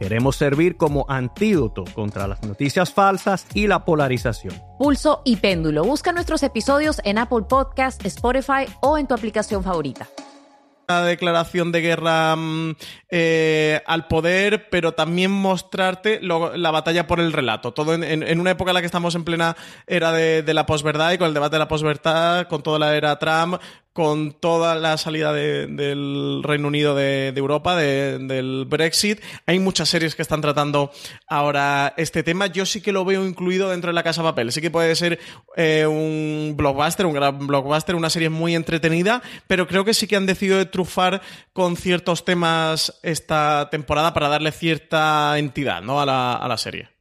Queremos servir como antídoto contra las noticias falsas y la polarización. Pulso y Péndulo. Busca nuestros episodios en Apple Podcast, Spotify o en tu aplicación favorita declaración de guerra mm, eh, al poder, pero también mostrarte lo, la batalla por el relato. Todo en, en, en, una época en la que estamos en plena era de, de la posverdad y con el debate de la posverdad, con toda la era Trump, con toda la salida de, del Reino Unido de, Europa, de, del Brexit. Hay muchas series que están tratando ahora este tema. Yo sí que lo veo incluido dentro de la Casa Papel. Sí que puede ser eh, un blockbuster, un gran blockbuster, una serie muy entretenida, pero creo que sí que han decidido trufar con ciertos temas esta temporada para darle cierta entidad ¿no? a la serie.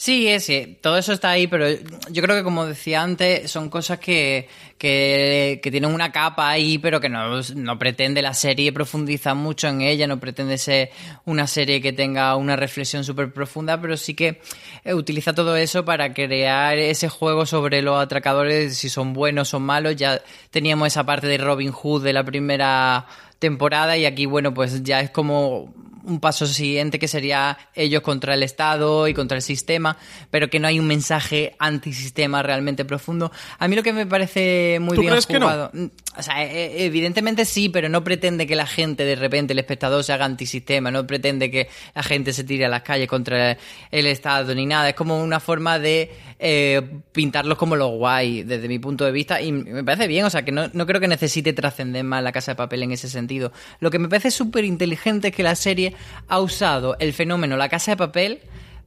Sí, sí, todo eso está ahí, pero yo creo que como decía antes, son cosas que, que, que tienen una capa ahí, pero que no, no, pretende la serie profundizar mucho en ella, no pretende ser una serie que tenga una reflexión súper profunda, pero sí que utiliza todo eso para crear ese juego sobre los atracadores, si son buenos o malos. Ya teníamos esa parte de Robin Hood de la primera temporada y aquí, bueno, pues ya es como un paso siguiente que sería ellos contra el Estado y contra el sistema, pero que no hay un mensaje antisistema realmente profundo. A mí lo que me parece muy ¿Tú bien crees jugado, que no? O sea, e, evidentemente sí, pero no pretende que la gente de repente, el espectador, se haga antisistema, no pretende que la gente se tire a las calles contra el Estado ni nada. Es como una forma de eh, pintarlos como los guay, desde mi punto de vista, y me parece bien, o sea, que no, no creo que necesite trascender más la casa de papel en ese sentido. Lo que me parece súper inteligente es que la serie ha usado el fenómeno La Casa de Papel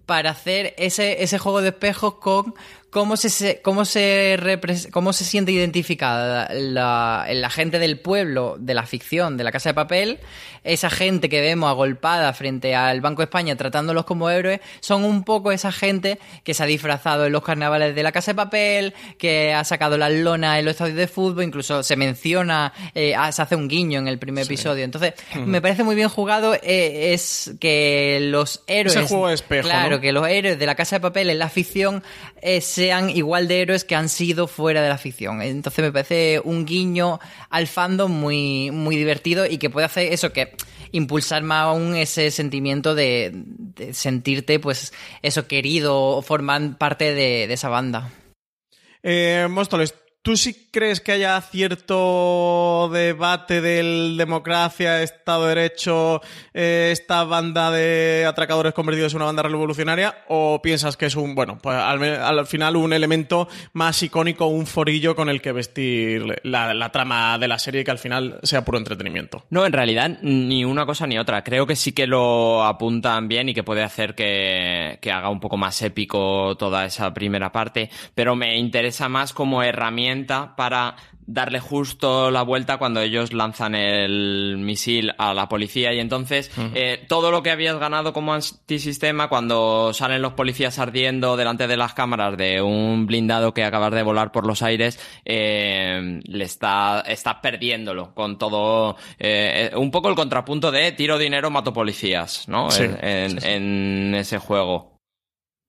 para hacer ese, ese juego de espejos con cómo se, cómo se, cómo se siente identificada la, la, gente del pueblo, de la ficción, de la Casa de Papel, esa gente que vemos agolpada frente al Banco de España tratándolos como héroes, son un poco esa gente que se ha disfrazado en los carnavales de la Casa de Papel, que ha sacado las lonas en los estadios de fútbol, incluso se menciona, eh, se hace un guiño en el primer sí. episodio. Entonces, me parece muy bien jugado eh, es que los héroes... Ese juego de espejo, Claro, ¿no? que los héroes de la Casa de Papel en la ficción eh, sean igual de héroes que han sido fuera de la ficción. Entonces me parece un guiño al fandom muy, muy divertido y que puede hacer eso, que impulsar más aún ese sentimiento de, sentirte, pues, eso querido o formar parte de, esa banda. Eh, ¿Tú sí crees que haya cierto debate del democracia, Estado de Derecho, eh, esta banda de atracadores convertidos en una banda revolucionaria? ¿O piensas que es un, bueno, pues al, al final un elemento más icónico, un forillo con el que vestir la, trama de la serie que al final sea puro entretenimiento? No, en realidad ni una cosa ni otra. Creo que sí que lo apuntan bien y que puede hacer que, que haga un poco más épico toda esa primera parte, pero me interesa más como herramienta para darle justo la vuelta cuando ellos lanzan el misil a la policía. Y entonces eh, todo lo que habías ganado como antisistema cuando salen los policías ardiendo delante de las cámaras de un blindado que acabas de volar por los aires eh, le está está perdiéndolo con todo eh, un poco el contrapunto de tiro dinero mato policías no en, en ese juego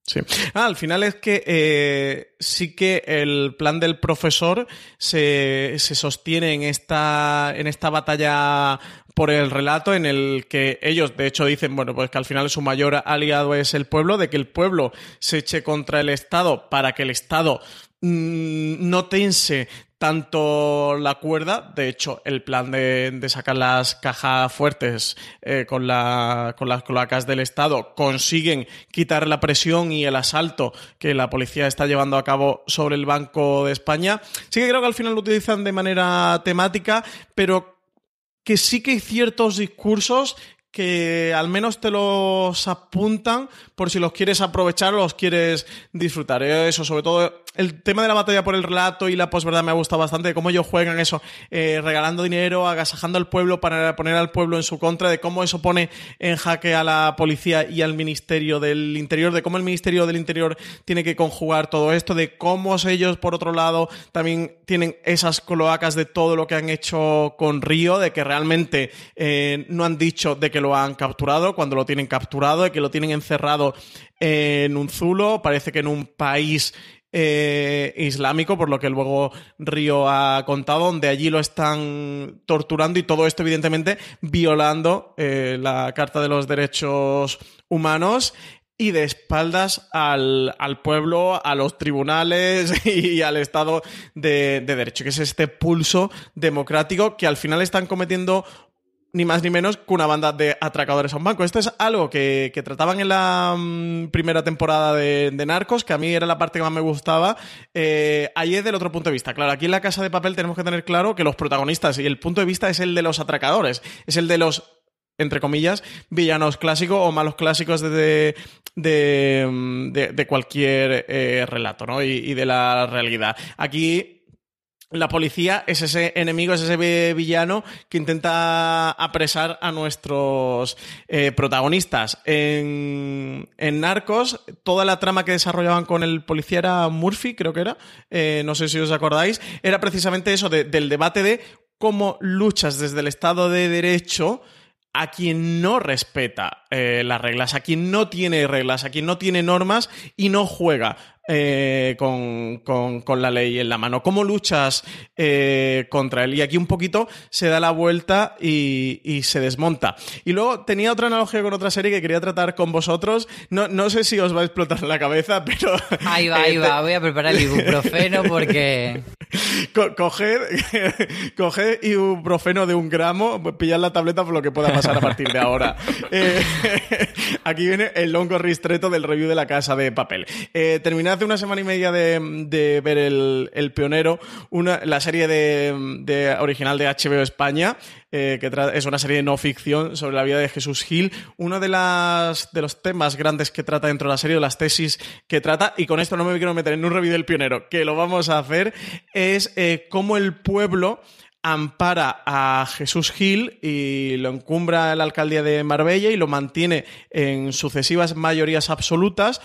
Sí. Ah, al final es que eh, sí que el plan del profesor se, se sostiene en esta, en esta batalla por el relato en el que ellos, de hecho, dicen, bueno, pues que al final su mayor aliado es el pueblo, de que el pueblo se eche contra el Estado para que el Estado mmm, no tense tanto la cuerda, de hecho, el plan de, sacar las cajas fuertes eh, con, la, con las cloacas del Estado consiguen quitar la presión y el asalto que la policía está llevando a cabo sobre el Banco de España. Sí que creo que al final lo utilizan de manera temática, pero que sí que hay ciertos discursos que al menos te los apuntan por si los quieres aprovechar o los quieres disfrutar. Eso, sobre todo, el tema de la batalla por el relato y la posverdad me ha gustado bastante, de cómo ellos juegan eso, eh, regalando dinero, agasajando al pueblo para poner al pueblo en su contra, de cómo eso pone en jaque a la policía y al Ministerio del Interior, de cómo el Ministerio del Interior tiene que conjugar todo esto, de cómo ellos, por otro lado, también tienen esas cloacas de todo lo que han hecho con Río, de que realmente eh, no han dicho de que lo han capturado, cuando lo tienen capturado, de que lo tienen encerrado en un zulo, parece que en un país eh, islámico, por lo que luego Río ha contado, donde allí lo están torturando y todo esto evidentemente violando eh, la Carta de los Derechos Humanos y de espaldas al, al, pueblo, a los tribunales y al Estado de, de, Derecho, que es este pulso democrático que al final están cometiendo ni más ni menos que una banda de atracadores a un banco. Esto es algo que, que trataban en la um, primera temporada de, de, Narcos, que a mí era la parte que más me gustaba. Eh, ahí es del otro punto de vista. Claro, aquí en la Casa de Papel tenemos que tener claro que los protagonistas y el punto de vista es el de los atracadores, es el de los entre comillas, villanos clásicos o malos clásicos de, de, de, de cualquier eh, relato, ¿no? Y, y de la realidad. Aquí la policía es ese enemigo, es ese villano que intenta apresar a nuestros eh, protagonistas. En, en, Narcos, toda la trama que desarrollaban con el policía era Murphy, creo que era, eh, no sé si os acordáis, era precisamente eso de, del debate de cómo luchas desde el Estado de Derecho a quien no respeta eh, las reglas, a quien no tiene reglas, a quien no tiene normas y no juega eh, con, con, con, la ley en la mano. ¿Cómo luchas eh, contra él? Y aquí un poquito se da la vuelta y, y, se desmonta. Y luego tenía otra analogía con otra serie que quería tratar con vosotros. No, no sé si os va a explotar la cabeza, pero... Ahí va, ahí va. Voy a preparar el ibuprofeno porque... Co coged, coged ibuprofeno de un gramo, pillad la tableta por lo que pueda pasar a partir de ahora. Eh, aquí viene el longo ristreto del review de la casa de papel. Eh, terminé hace una semana y media de, de ver el, el, Pionero, una, la serie de, de, original de HBO España, eh, que es una serie de no ficción sobre la vida de Jesús Gil. Uno de, los temas grandes que trata dentro de la serie, de las tesis que trata, y con esto no me quiero meter en un review del Pionero, que lo vamos a hacer, es eh, cómo el pueblo ampara a Jesús Gil y lo encumbra en la alcaldía de Marbella y lo mantiene en sucesivas mayorías absolutas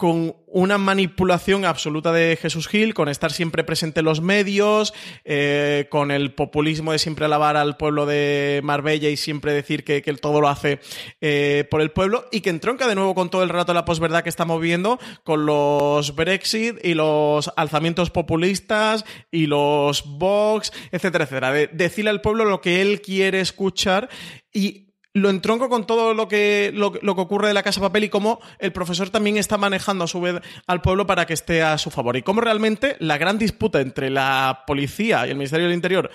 con una manipulación absoluta de Jesús Gil, con estar siempre presente en los medios, eh, con el populismo de siempre alabar al pueblo de Marbella y siempre decir que, que todo lo hace eh, por el pueblo, y que entronca de nuevo con todo el rato la posverdad que estamos viendo, con los Brexit y los alzamientos populistas y los Vox, etcétera, etcétera. De, decirle al pueblo lo que él quiere escuchar y lo entronco con todo lo que, lo, que ocurre de la Casa Papel y cómo el profesor también está manejando a su vez al pueblo para que esté a su favor. Y cómo realmente la gran disputa entre la policía y el Ministerio del Interior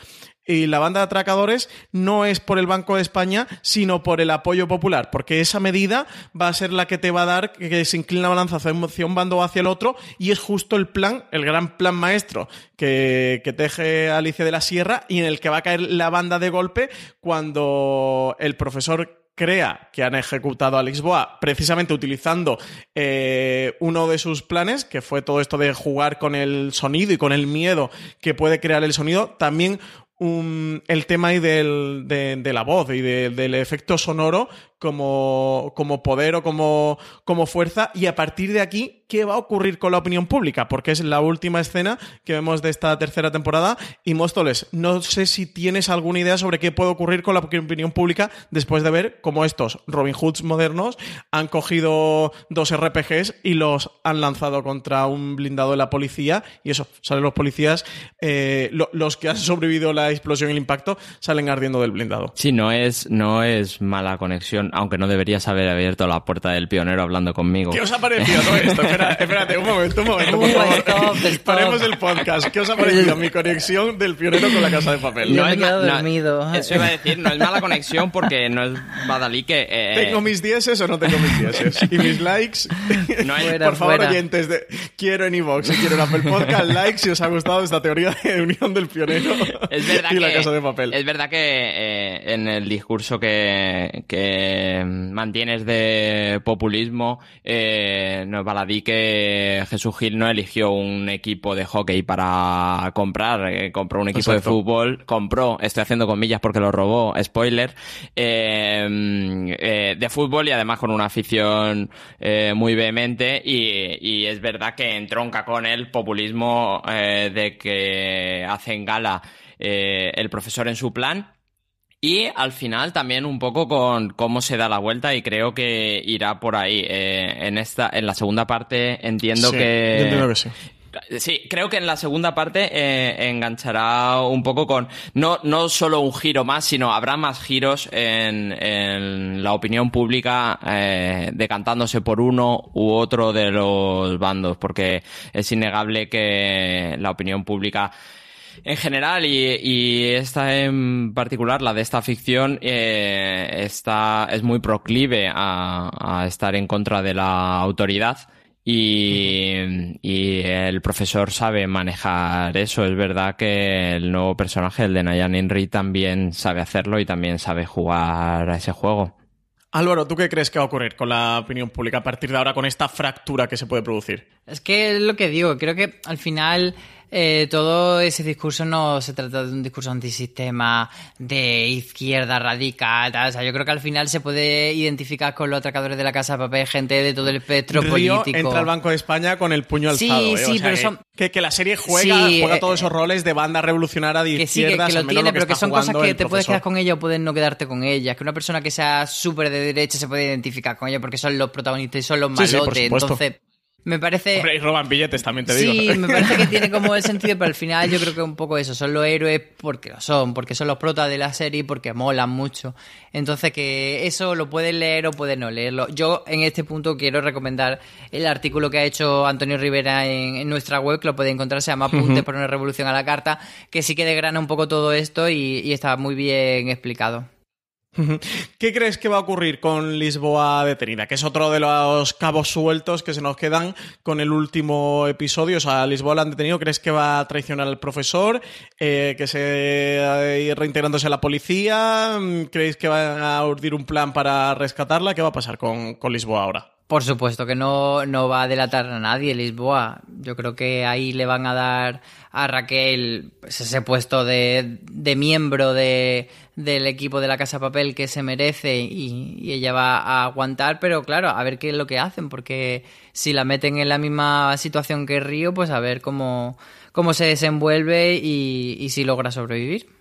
y la banda de atracadores no es por el Banco de España, sino por el apoyo popular, porque esa medida va a ser la que te va a dar que se inclina la balanza hacia un bando o hacia el otro, y es justo el plan, el gran plan maestro que, que teje Alicia de la Sierra y en el que va a caer la banda de golpe cuando el profesor crea que han ejecutado a Lisboa precisamente utilizando eh, uno de sus planes, que fue todo esto de jugar con el sonido y con el miedo que puede crear el sonido, también el tema del, de, la voz y de, del efecto sonoro como, como poder o como, como fuerza. Y a partir de aquí, ¿qué va a ocurrir con la opinión pública? Porque es la última escena que vemos de esta tercera temporada. Y Móstoles, no sé si tienes alguna idea sobre qué puede ocurrir con la opinión pública después de ver cómo estos Robin Hoods modernos han cogido dos RPGs y los han lanzado contra un blindado de la policía. Y eso, salen los policías, eh, lo, los que han sobrevivido la explosión y el impacto salen ardiendo del blindado. Sí, no es, no es mala conexión aunque no deberías haber abierto la puerta del pionero hablando conmigo. ¿Qué os ha parecido todo esto? Espera, espérate, un momento, un momento, por favor. Stop, stop. Paremos el podcast. ¿Qué os ha parecido mi conexión del pionero con la casa de papel? Yo No me he quedado no, dormido. Eso iba a decir, no es mala conexión porque no es Badalí que... eh, ¿Tengo mis dieces o no tengo mis dieces? ¿Y mis likes? No hay- Fuera, Por favor, fuera. oyentes, de, quiero en iVoox y quiero en Apple Podcast, like si os ha gustado esta teoría de unión del pionero Es verdad y que, la casa de papel. Es verdad que eh, en el discurso que, que mantienes de populismo, eh, no es baladí que Jesús Gil no eligió un equipo de hockey para comprar, eh, compró un equipo Exacto. de fútbol, compró, estoy haciendo comillas porque lo robó, spoiler, eh, de fútbol y además con una afición muy vehemente y, y es verdad que entronca con el populismo de que hacen gala eh, el profesor en su plan y al final también un poco con cómo se da la vuelta y creo que irá por ahí. Eh, en esta, en la segunda parte entiendo Sí, que. yo entiendo que sí. Sí, creo que en la segunda parte eh, enganchará un poco con no, no solo un giro más, sino habrá más giros en, en la opinión pública eh, decantándose por uno u otro de los bandos, porque es innegable que la opinión pública en general y, y esta en particular, la de esta ficción, eh, está, es muy proclive a, a estar en contra de la autoridad. Y, y el profesor sabe manejar eso. Es verdad que el nuevo personaje, el de Nayan Inri, también sabe hacerlo y también sabe jugar a ese juego. Álvaro, ¿tú qué crees que va a ocurrir con la opinión pública a partir de ahora con esta fractura que se puede producir? Es que es lo que digo, creo que al final eh, todo ese discurso no se trata de un discurso antisistema, de izquierda radical, tal. O sea, yo creo que al final se puede identificar con los atracadores de la Casa de Papel, gente de todo el espectro Río político. entra al Banco de España con el puño Sí, alzado. ¿eh? sí, O sea, pero que, son- que, que la serie juega, Sí, juega eh, todos esos roles de banda revolucionaria de que sí, que, que lo tiene, pero que son cosas que te puedes quedar con ella o puedes no quedarte con ella. Que una persona que sea súper de derecha se puede identificar con ella porque son los protagonistas y son los Sí, sí, por malotes. supuesto. Entonces, me parece... Hombre, y roban billetes también, te sí, digo. me parece que tiene como el sentido, pero al final yo creo que un poco eso, son los héroes porque lo son, porque son los protas de la serie y porque molan mucho. Entonces que eso lo puedes leer o puedes no leerlo. Yo en este punto quiero recomendar el artículo que ha hecho Antonio Rivera en, en nuestra web, que lo puede encontrar, se llama Apuntes por una revolución a la carta, que sí que desgrana un poco todo esto y, y está muy bien explicado. ¿Qué crees que va a ocurrir con Lisboa detenida? Que es otro de los cabos sueltos que se nos quedan con el último episodio. O sea, Lisboa la han detenido. ¿Crees que va a traicionar al profesor? Eh, ¿Que se eh, reintegrándose a la policía? Mm, ¿Creéis que va a urdir un plan para rescatarla? ¿Qué va a pasar con, con Lisboa ahora? Por supuesto que no, no va a delatar a nadie Lisboa. Yo creo que ahí le van a dar a Raquel pues, ese puesto de, de miembro de, del equipo de la Casa Papel que se merece y, ella va a aguantar, pero claro, a ver qué es lo que hacen, porque si la meten en la misma situación que Río, pues a ver cómo, cómo se desenvuelve y si logra sobrevivir.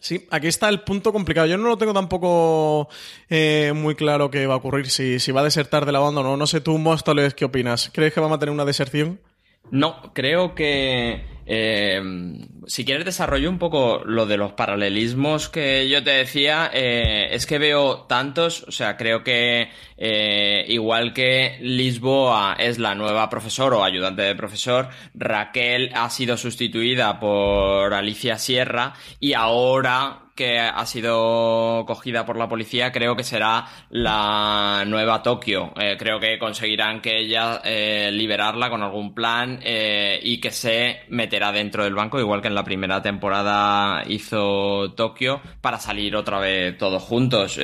Sí, aquí está el punto complicado. Yo no lo tengo tampoco eh, muy claro qué va a ocurrir, si, si va a desertar de la banda o no. No sé tú, Móstoles, ¿qué opinas? ¿Crees que va a tener una deserción? No, creo que eh, si quieres desarrollo un poco lo de los paralelismos que yo te decía, eh, es que veo tantos, o sea, creo que eh, igual que Lisboa es la nueva profesor o ayudante de profesor, Raquel ha sido sustituida por Alicia Sierra y ahora que ha sido cogida por la policía, creo que será la nueva Tokio. Eh, creo que conseguirán que ella eh, liberarla con algún plan eh, y que se meterá dentro del banco, igual que en la primera temporada hizo Tokio, para salir otra vez todos juntos.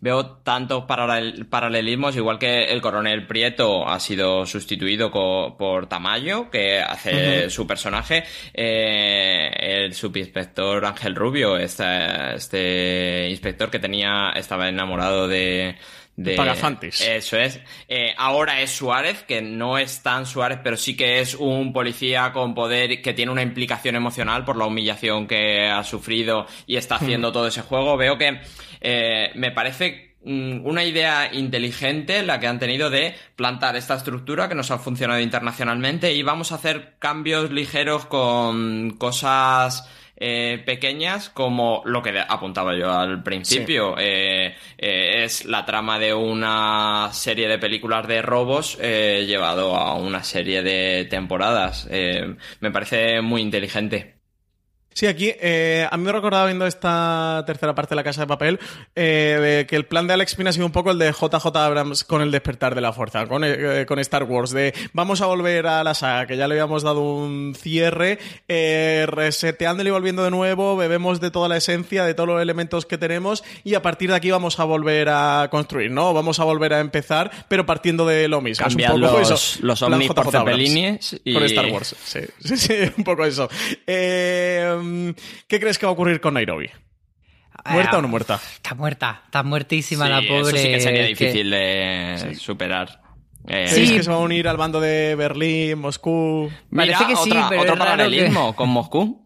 veo tantos paralelismos, igual que el coronel Prieto ha sido sustituido por Tamayo, que hace su personaje. el subinspector Ángel Rubio está este inspector que tenía, estaba enamorado de, de Pagafantes. Eso es. Eh, ahora es Suárez, que no es tan Suárez, pero sí que es un policía con poder que tiene una implicación emocional por la humillación que ha sufrido y está hmm. haciendo todo ese juego. Veo que eh, me parece mm, una idea inteligente la que han tenido de plantar esta estructura que nos ha funcionado internacionalmente y vamos a hacer cambios ligeros con cosas eh, pequeñas como lo que apuntaba yo al principio. Eh, eh, es la trama de una serie de películas de robos llevado a una serie de temporadas. me parece muy inteligente. Sí, aquí eh, a mí me recordaba viendo esta tercera parte de La Casa de Papel eh, que el plan de Alex Pina ha sido un poco el de JJ Abrams con el despertar de la fuerza, con, eh, con Star Wars, de vamos a volver a la saga, que ya le habíamos dado un cierre, eh, reseteándole y volviendo de nuevo, bebemos de toda la esencia, de todos los elementos que tenemos y a partir de aquí vamos a volver a construir, ¿no? Vamos a volver a empezar, pero partiendo de lo mismo. Cambiar un poco los, eso, los Omnis por y... Con Star Wars, sí, sí, sí, un poco eso. Eh Em, ¿Qué crees que va a ocurrir con Nairobi? ¿Muerta o no muerta? Está muerta, está muertísima la pobre. Eso sí que sería difícil de superar. Eh, sí. que se va a unir al bando de Berlín, Moscú? Parece que sí, pero otro paralelismo con Moscú.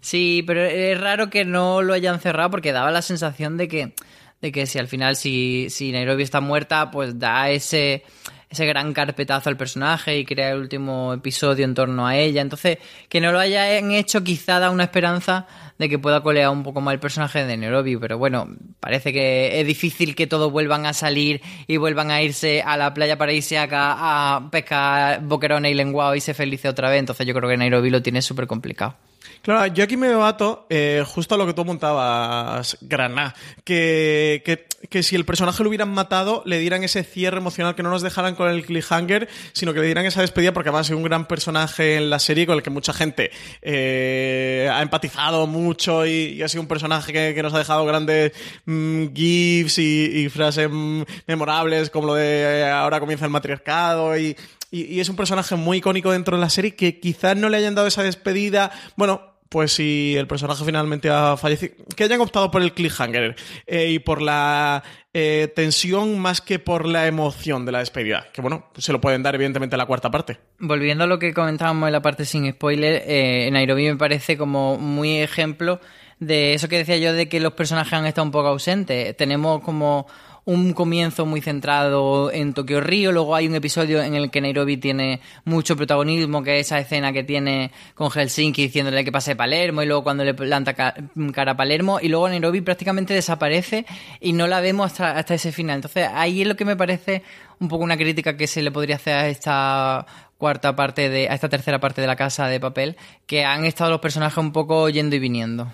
Sí, pero es raro que no lo hayan cerrado porque daba la sensación de que, de que si al final, si, si Nairobi está muerta, pues da ese ese gran carpetazo al personaje y crea el último episodio en torno a ella. Entonces, que no lo hayan hecho quizá da una esperanza de que pueda colear un poco más el personaje de Nairobi, pero bueno, parece que es difícil que todos vuelvan a salir y vuelvan a irse a la playa paradisíaca a pescar boquerones y lenguado y se felice otra vez, entonces yo creo que Nairobi lo tiene súper complicado. Claro, yo aquí me debato eh, justo a lo que tú apuntabas, Graná, que, que, si el personaje lo hubieran matado, le dieran ese cierre emocional, que no nos dejaran con el cliffhanger, sino que le dieran esa despedida, porque además es un gran personaje en la serie con el que mucha gente eh, ha empatizado mucho y, ha sido un personaje que, nos ha dejado grandes mm, gifs y, frases mm, memorables, como lo de eh, ahora comienza el matriarcado y, y, es un personaje muy icónico dentro de la serie que quizás no le hayan dado esa despedida. Bueno, pues si el personaje finalmente ha fallecido, que hayan optado por el cliffhanger eh, y por la eh, tensión más que por la emoción de la despedida, que bueno, se lo pueden dar evidentemente en la cuarta parte. Volviendo a lo que comentábamos en la parte sin spoiler, eh, Nairobi me parece como muy ejemplo de eso que decía yo de que los personajes han estado un poco ausentes. Tenemos como un comienzo muy centrado en Tokio Río, luego hay un episodio en el que Nairobi tiene mucho protagonismo, que es esa escena que tiene con Helsinki diciéndole que pase Palermo y luego cuando le planta cara a Palermo y luego Nairobi prácticamente desaparece y no la vemos hasta, hasta ese final. Entonces ahí es lo que me parece un poco una crítica que se le podría hacer a esta cuarta parte de, a esta tercera parte de la casa de papel, que han estado los personajes un poco yendo y viniendo.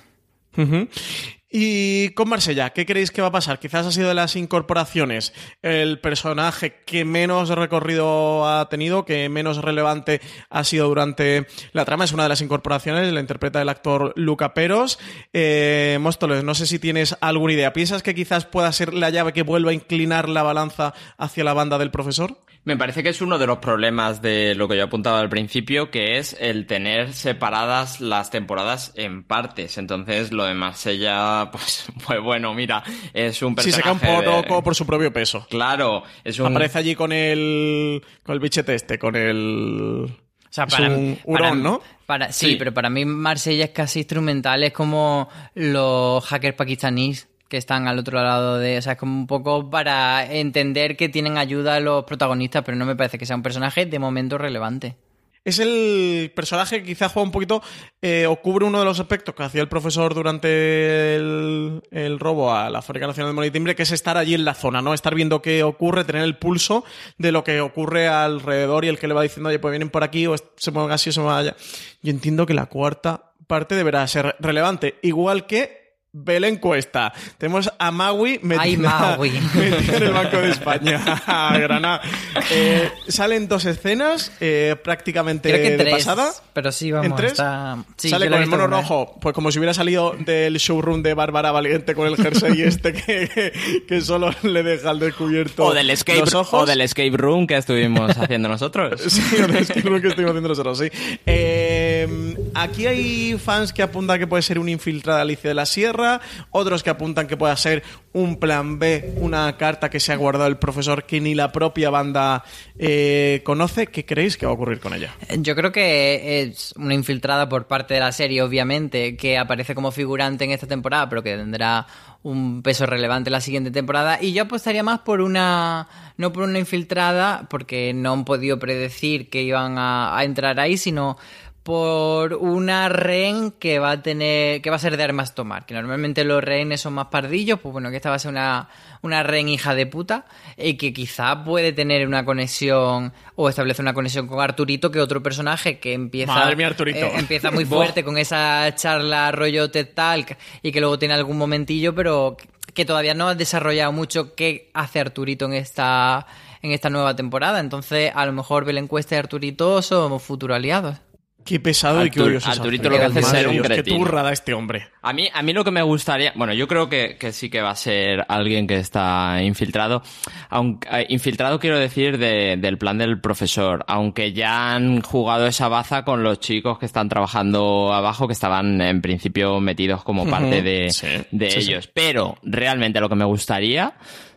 Y con Marsella, ¿qué creéis que va a pasar? Quizás ha sido de las incorporaciones el personaje que menos recorrido ha tenido, que menos relevante ha sido durante la trama. Es una de las incorporaciones, la interpreta el actor Luca Peros. Eh, Móstoles, no sé si tienes alguna idea. ¿Piensas que quizás pueda ser la llave que vuelva a inclinar la balanza hacia la banda del profesor? Me parece que es uno de los problemas de lo que yo apuntaba al principio, que es el tener separadas las temporadas en partes. Entonces, lo de Marsella, pues, pues bueno, mira, es un personaje... Sí, se cae un poco por su propio peso. Claro, es un... Aparece allí con el... con el bichete este, con el... O sea, para, un hurón, ¿no? Para, sí, pero para mí Marsella es casi instrumental, es como los hackers pakistaníes que están al otro lado de. O sea, es como un poco para entender que tienen ayuda los protagonistas, pero no me parece que sea un personaje de momento relevante. es el personaje que quizá juega un poquito eh, o cubre uno de los aspectos que hacía el profesor durante el, robo a la Fábrica Nacional de Monitimbre, que es estar allí en la zona, ¿no? Estar viendo qué ocurre, tener el pulso de lo que ocurre alrededor y el que le va diciendo, oye, pues vienen por aquí o se mueven así o se mueven allá. Yo entiendo que la cuarta parte deberá ser relevante, igual que Ve la encuesta. Tenemos a Maui Ay, metida, Maui. metida en el Banco de España. Granada. Eh, salen dos escenas eh, prácticamente Creo que de tres, pasada. pero sí, vamos, ¿En tres? está- sí, Sale con el mono rojo, pues como si hubiera salido del showroom de Bárbara Valiente con el jersey este que, que solo le deja al descubierto O del, escape, los ojos. o del escape room que estuvimos haciendo nosotros. Sí, o del escape room que estuvimos haciendo nosotros, sí. Eh, aquí hay fans que apuntan que puede ser un infiltrado de Alicia de la Sierra, otros que apuntan que pueda ser un plan B, una carta que se ha guardado el profesor que ni la propia banda eh, conoce. ¿Qué creéis que va a ocurrir con ella? Yo creo que es una infiltrada por parte de la serie, obviamente, que aparece como figurante en esta temporada, pero que tendrá un peso relevante en la siguiente temporada. Y yo apostaría más por una. No por una infiltrada, porque no han podido predecir que iban a, a entrar ahí, sino por una rehén que va a tener que va a ser de armas tomar que normalmente los rehenes son más pardillos pues bueno que esta va a ser una, una rehén hija de puta y que quizá puede tener una conexión o establece una conexión con Arturito que otro personaje que empieza Madre mía, Arturito. eh, empieza muy fuerte con esa charla rollo Talk y que luego tiene algún momentillo pero que todavía no ha desarrollado mucho qué hace Arturito en esta en esta nueva temporada. Entonces a lo mejor ve la encuesta de Arturito somos futuros aliados Qué pesado y qué odioso Arturito lo que hace es ser un Dios, Qué cretino. turra da este hombre. A mí, a mí lo que me gustaría, bueno, yo creo que, que sí que va a ser alguien que está infiltrado. Aunque, eh, infiltrado quiero decir de- del plan del profesor, aunque ya han jugado esa baza con los chicos que están trabajando abajo, que estaban en principio metidos como parte de, Sí, de sí, sí. ellos. Pero realmente lo que me gustaría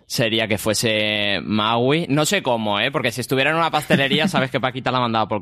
sería que fuese Maui. No sé cómo, ¿eh? Porque si estuviera en una pastelería, sabes que Paquita la mandaba por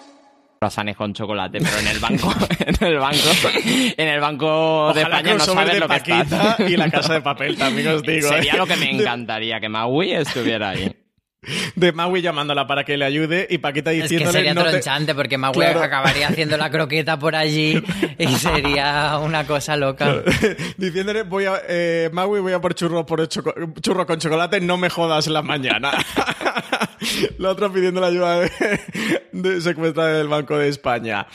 Croissants con chocolate, pero en el banco, en el banco, en el banco de Ojalá España no sabes lo que Paquita estás. y la casa de papel, también os digo. Sería ¿eh? lo que me encantaría, que Maui estuviera ahí. De Maui llamándola para que le ayude y Paquita Es que diciéndole... sería no te- tronchante porque Maui Claro. acabaría haciendo la croqueta por allí y sería una cosa loca. Diciéndole, voy a, eh, Maui, voy a por churro, por churro con chocolate, no me jodas en la mañana. la otra pidiendo la ayuda de, de del Banco de España.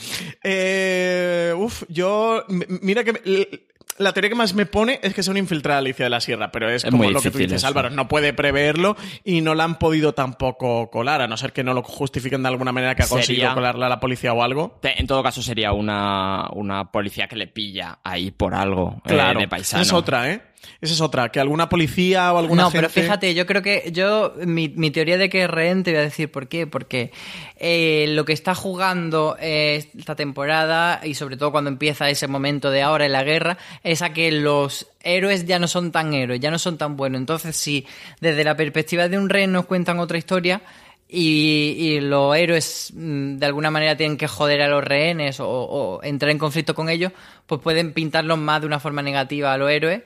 Eh, uf, yo, mira que... la teoría que más me pone es que sea una infiltrada Alicia de la Sierra, pero es, Es como lo que tú dices, eso. Álvaro, no puede preverlo y no la han podido tampoco colar, a no ser que no lo justifiquen de alguna manera que ha conseguido Sería- colarla a la policía o algo. En todo caso sería una, una policía que le pilla ahí por algo eh, Claro, de paisano. es otra, ¿eh? Esa es otra, que alguna policía o alguna No, gente... pero fíjate, yo creo que yo, mi, mi teoría de que es rehén, te voy a decir por qué. Porque eh, lo que está jugando eh, esta temporada, y sobre todo cuando empieza ese momento de ahora en la guerra, es a que los héroes ya no son tan héroes, ya no son tan buenos. Entonces, si desde la perspectiva de un rehén nos cuentan otra historia, y, y los héroes mm, de alguna manera tienen que joder a los rehenes o, o entrar en conflicto con ellos, pues pueden pintarlos más de una forma negativa a los héroes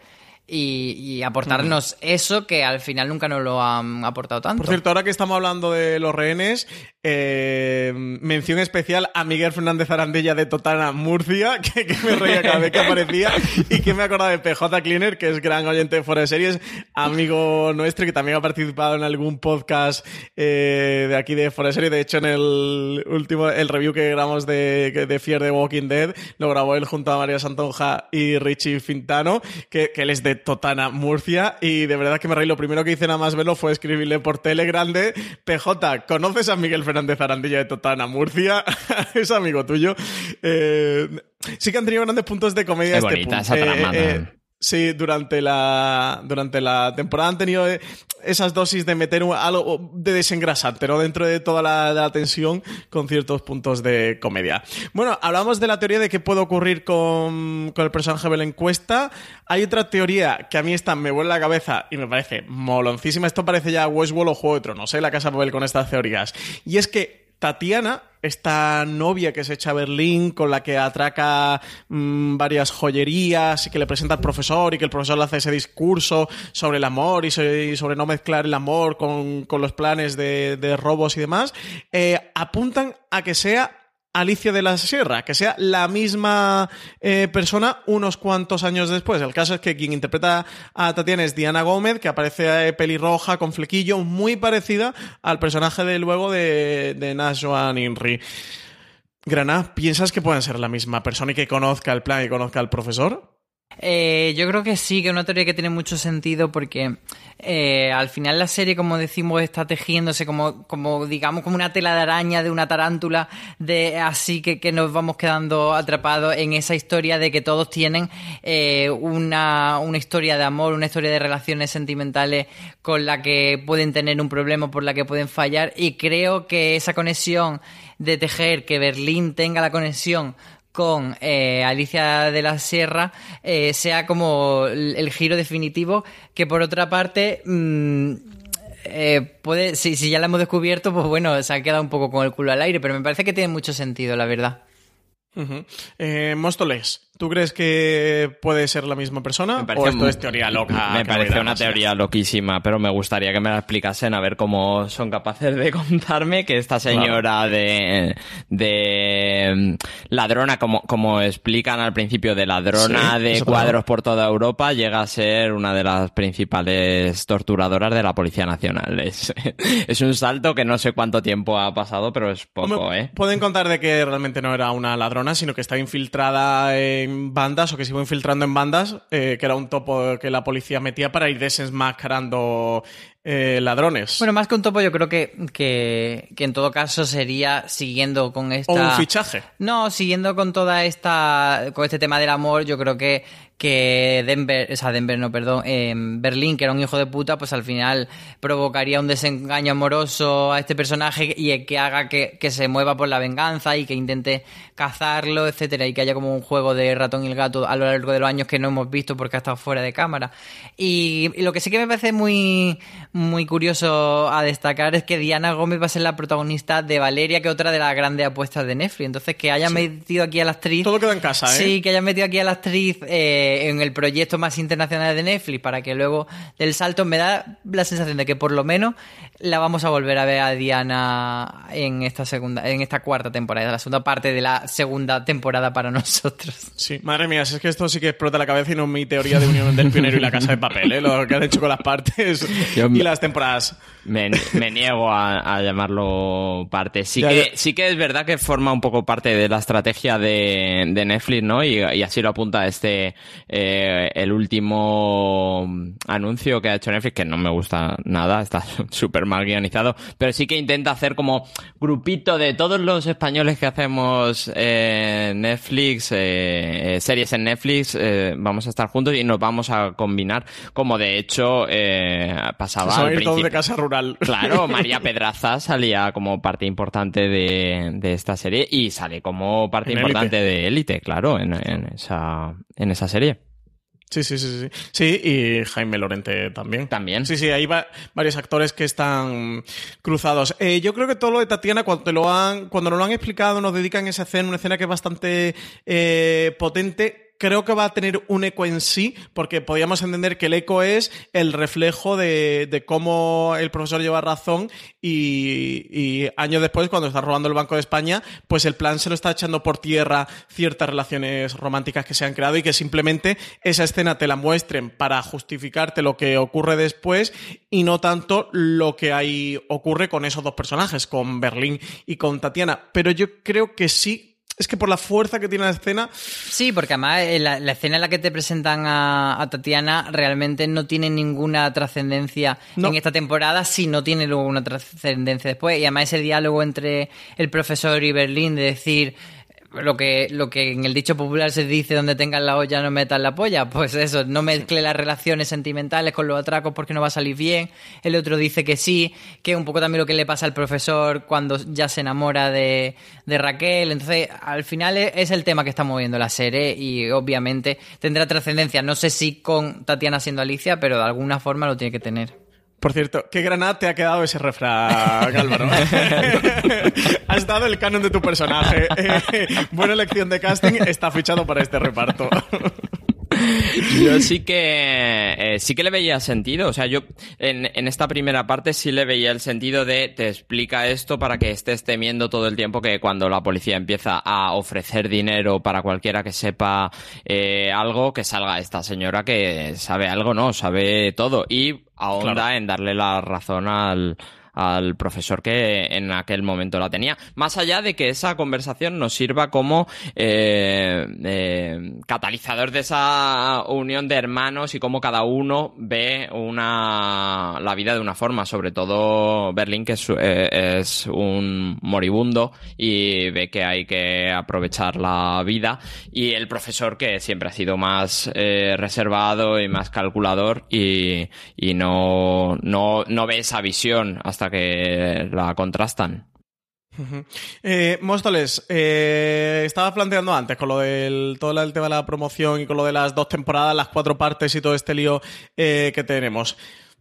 y, y aportarnos eso que al final nunca nos lo han aportado tanto. Por cierto, ahora que estamos hablando de los rehenes, eh, mención especial a Miguel Fernández Arandella de Totana Murcia, que, que me reía cada vez que aparecía, y que me acordaba de PJ Cleaner, que es gran oyente de Fuera de Series, amigo nuestro, que también ha participado en algún podcast eh, de aquí de Fuera de Series. De hecho, en el último, el review que grabamos de, de Fear the Walking Dead, lo grabó él junto a María Santonja y Richie Fintano, que, que él es de Totana Murcia, y de verdad que me reí. Lo primero que hice nada más verlo fue escribirle por Telegram de PJ, ¿conoces a Miguel Fernández Arandilla de Totana Murcia? es amigo tuyo. Eh, sí que han tenido grandes puntos de comedia Qué este bonita. Sí, durante la, durante la temporada han tenido eh, esas dosis de meter un- algo de desengrasante, ¿no? Dentro de toda la, la tensión con ciertos puntos de comedia. Bueno, hablamos de la teoría de qué puede ocurrir con, con el personaje de la encuesta. Hay otra teoría que a mí esta me vuelve la cabeza y me parece moloncísima. Esto parece ya Westworld o Juego de Tronos, ¿eh? La Casa Papel con estas teorías. Y es que Tatiana, esta novia que se echa a Berlín, con la que atraca mm, varias joyerías y que le presenta al profesor y que el profesor le hace ese discurso sobre el amor y, so- y sobre no mezclar el amor con, con los planes de, de robos y demás, eh, apuntan a que sea Alicia de la Sierra, que sea la misma eh, persona unos cuantos años después. El caso es que quien interpreta a Tatiana es Diana Gómez, que aparece eh, pelirroja, con flequillo, muy parecida al personaje de luego de, de Nash Joan Inri. Granada, ¿piensas que pueden ser la misma persona y que conozca el plan y conozca al profesor? Eh, yo creo que sí, que es una teoría que tiene mucho sentido porque eh, al final la serie, como decimos, está tejiéndose como, como digamos, como una tela de araña de una tarántula, de así que, que nos vamos quedando atrapados en esa historia de que todos tienen eh, una, una historia de amor, una historia de relaciones sentimentales con la que pueden tener un problema, por la que pueden fallar, y creo que esa conexión de tejer, que Berlín tenga la conexión con eh, Alicia de la Sierra eh, sea como el, giro definitivo que por otra parte mm, eh, puede si, si ya la hemos descubierto pues bueno se ha quedado un poco con el culo al aire pero me parece que tiene mucho sentido la verdad. Eh, Móstoles, ¿tú crees que puede ser la misma persona? parece ¿O esto es teoría loca? Me parece una teoría loquísima, pero me gustaría que me la explicasen a ver cómo son capaces de contarme que esta señora de, de mm, ladrona, como, como explican al principio, de ladrona Sí, de cuadros por toda Europa, llega a ser una de las principales torturadoras de la Policía Nacional. Es, es un salto que no sé cuánto tiempo ha pasado, pero es poco, Hombre, ¿eh? Pueden contar de que realmente no era una ladrona, sino que estaba infiltrada en bandas o que se iba infiltrando en bandas, eh, que era un topo que la policía metía para ir desenmascarando eh, ladrones. bueno más que un topo yo creo que, que, que en todo caso sería siguiendo con esta o un fichaje. No, siguiendo con toda esta, con este tema del amor, yo creo que, que Denver, o sea, Denver no, perdón, eh, Berlín, que era un hijo de puta, pues al final provocaría un desengaño amoroso a este personaje y que haga que, que se mueva por la venganza y que intente cazarlo, etcétera, y que haya como un juego de ratón y el gato a lo largo de los años que no hemos visto porque ha estado fuera de cámara. Y, y lo que sí que me parece muy, muy curioso a destacar es que Diana Gómez va a ser la protagonista de Valeria, que es otra de las grandes apuestas de Netflix. Entonces, que hayan metido aquí a la actriz. Todo queda en casa, ¿eh? Sí, que hayan metido aquí a la actriz eh, en el proyecto más internacional de Netflix para que luego del salto me da la sensación de que por lo menos la vamos a volver a ver a Diana en esta segunda, en esta cuarta temporada, la segunda parte de la segunda temporada para nosotros. Sí, madre mía, si es que esto sí que explota la cabeza y no mi teoría de unión del pionero y la casa de papel, ¿eh? lo que han hecho con las partes Yo y me- las temporadas. Me, me niego a, a llamarlo parte. Sí Ya, que, ya. sí que es verdad que forma un poco parte de la estrategia de, de Netflix, ¿no? Y, y así lo apunta este, eh, el último anuncio que ha hecho Netflix, que no me gusta nada, está súper mal guionizado, pero sí que intenta hacer como grupito de todos los españoles que hacemos eh, Netflix, eh, eh, series en Netflix, eh, vamos a estar juntos y nos vamos a combinar, como de hecho eh, pasaba al todos de principio. casa rural. Claro, María Pedraza salía como parte importante de, de esta serie y sale como parte En importante Élite. de Élite, claro, en, en esa, en esa serie. Sí, sí, sí, sí. Sí, y Jaime Lorente también. También. Sí, sí, hay va- varios actores que están cruzados. Eh, yo creo que todo lo de Tatiana, cuando, te lo han, cuando nos lo han explicado, nos dedican esa escena, una escena que es bastante eh, potente. Creo que va a tener un eco en sí, porque podríamos entender que el eco es el reflejo de, cómo el profesor lleva razón y, años después, cuando está robando el Banco de España, pues el plan se lo está echando por tierra ciertas relaciones románticas que se han creado y que simplemente esa escena te la muestren para justificarte lo que ocurre después y no tanto lo que ahí ocurre con esos dos personajes, con Berlín y con Tatiana. Pero yo creo que sí es que por la fuerza que tiene la escena. Sí, porque además eh, la, escena en la que te presentan a, Tatiana realmente no tiene ninguna trascendencia en esta temporada, si no tiene luego una trascendencia después. Y además ese diálogo entre el profesor y Berlín de decir lo que, lo que en el dicho popular se dice donde tengas la olla no metas la polla, pues eso, no mezcle las relaciones sentimentales con los atracos porque no va a salir bien. El otro dice que sí, que es un poco también lo que le pasa al profesor cuando ya se enamora de, de Raquel. Entonces, al final es el tema que está moviendo la serie y obviamente tendrá trascendencia. No sé si con Tatiana siendo Alicia, pero de alguna forma lo tiene que tener. Por cierto, qué granada te ha quedado ese refrán, Álvaro. Has dado el canon de tu personaje. buena elección de casting, está fichado para este reparto. Yo sí que eh, sí que le veía sentido. O sea, yo en, en, esta primera parte sí le veía el sentido de te explica esto para que estés temiendo todo el tiempo que cuando la policía empieza a ofrecer dinero para cualquiera que sepa eh, algo, que salga esta señora que sabe algo, no, sabe todo. Y ahonda en darle la razón al, al profesor que en aquel momento la tenía. Más allá de que esa conversación nos sirva como eh, eh, catalizador de esa unión de hermanos y cómo cada uno ve una, la vida de una forma, sobre todo Berlín, que es, eh, es un moribundo y ve que hay que aprovechar la vida, y el profesor que siempre ha sido más reservado y más calculador y, y no, no, no ve esa visión hasta que la contrastan. Eh, Móstoles, eh, estaba planteando antes con lo del todo el tema de la promoción y con lo de las dos temporadas, las cuatro partes y todo este lío eh, que tenemos.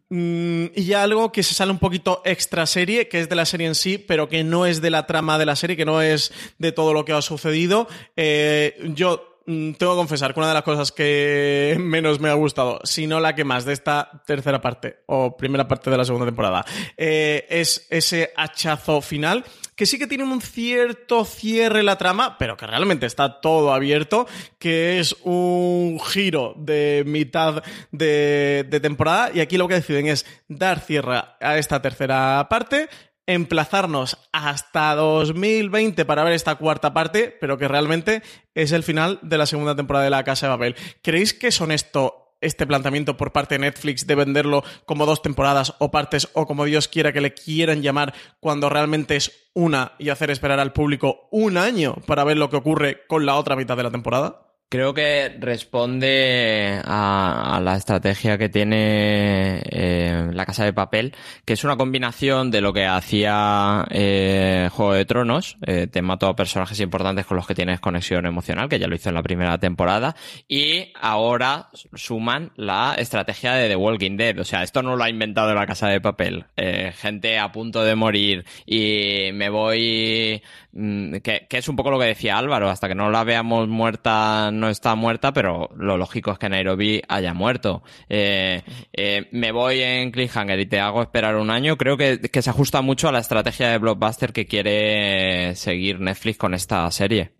Mm, y algo que se sale un poquito extra serie, que es de la serie en sí, pero que no es de la trama de la serie, que no es de todo lo que ha sucedido. yo Mm, tengo que confesar que una de las cosas que menos me ha gustado, si no la que más de esta tercera parte o primera parte de la segunda temporada, eh, es ese hachazo final que sí que tiene un cierto cierre la trama, pero que realmente está todo abierto, que es un giro de mitad de, de temporada y aquí lo que deciden es dar cierre a esta tercera parte emplazarnos hasta 2020 para ver esta cuarta parte, pero que realmente es el final de la segunda temporada de La Casa de Babel. ¿Creéis que es honesto este planteamiento por parte de Netflix de venderlo como dos temporadas o partes o como Dios quiera que le quieran llamar cuando realmente es una y hacer esperar al público un año para ver lo que ocurre con la otra mitad de la temporada? Creo que responde a, la estrategia que tiene eh, la Casa de Papel, que es una combinación de lo que hacía eh, Juego de Tronos, eh, te mato a personajes importantes con los que tienes conexión emocional, que ya lo hizo en la primera temporada, y ahora suman la estrategia de The Walking Dead. O sea, esto no lo ha inventado la Casa de Papel. Eh, gente a punto de morir y me voy... Mm, que, es un poco lo que decía Álvaro, hasta que no la veamos muerta no está muerta, pero lo lógico es que Nairobi haya muerto. Eh, eh, me voy en Cliffhanger y te hago esperar un año. Creo que, que se ajusta mucho a la estrategia de Blockbuster que quiere seguir Netflix con esta serie.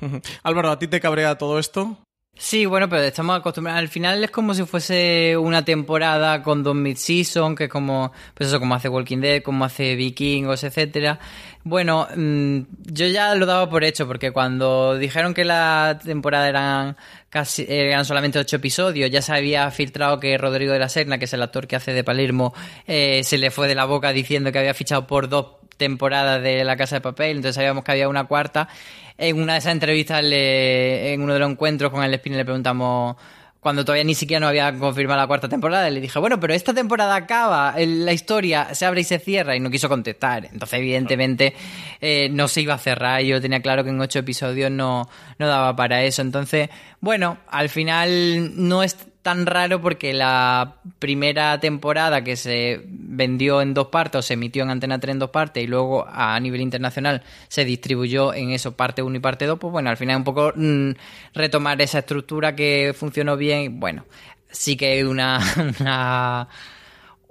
Álvaro, ¿a ti te cabrea todo esto? Sí, bueno, pero estamos acostumbrados. Al final es como si fuese una temporada con dos mid-season, que como, pues eso, como hace Walking Dead, como hace Vikingos, etcétera. Bueno, mm, yo ya lo daba por hecho, porque cuando dijeron que la temporada eran casi, eran solamente ocho episodios, ya se había filtrado que Rodrigo de la Serna, que es el actor que hace de Palermo, eh, se le fue de la boca diciendo que había fichado por dos temporadas de La Casa de Papel, entonces sabíamos que había una cuarta en una de esas entrevistas, en uno de los encuentros con el Spinner, le preguntamos cuando todavía ni siquiera no había confirmado la cuarta temporada, le dije, bueno, pero esta temporada acaba, la historia se abre y se cierra, y no quiso contestar. Entonces, evidentemente, eh, no se iba a cerrar, yo tenía claro que en ocho episodios no, no daba para eso. Entonces, bueno, al final no es tan raro porque la primera temporada que se vendió en dos partes o se emitió en Antena 3 en dos partes y luego a nivel internacional se distribuyó en eso parte 1 y parte 2, pues bueno, al final un poco mm, retomar esa estructura que funcionó bien. Bueno, sí que una, una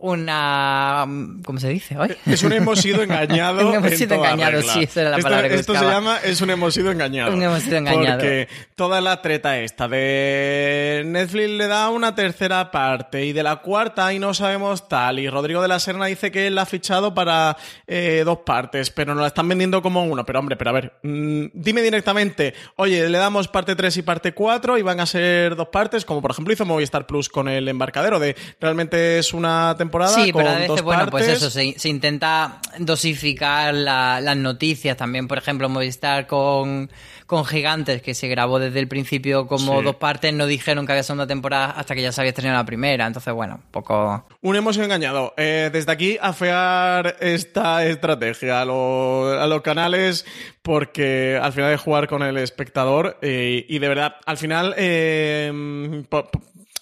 una ¿cómo se dice hoy? Es un hemos sido engañado. un hemos sido engañado, sí, esa era la esto, palabra que Esto se llama es un hemos sido engañado. Un hemos sido engañado. Porque toda la treta esta de Netflix le da una tercera parte y de la cuarta y no sabemos tal y Rodrigo de la Serna dice que él la ha fichado para eh, dos partes, pero nos la están vendiendo como uno. Pero hombre, pero a ver, mm, dime directamente, oye, le damos parte 3 y parte 4 y van a ser dos partes, como por ejemplo hizo Movistar Plus con el embarcadero de realmente es una temporada Sí, con pero a veces, dos bueno, pues eso, se, se intenta dosificar la- las noticias. También, por ejemplo, Movistar con, con Gigantes, que se grabó desde el principio como Sí. dos partes, no dijeron que había segunda temporada hasta que ya se había estrenado la primera. Entonces, bueno, un poco... Un hemos engañado. Eh, desde aquí, afear esta estrategia a, lo- a los canales porque al final de jugar con el espectador eh, y de verdad, al final, eh, por,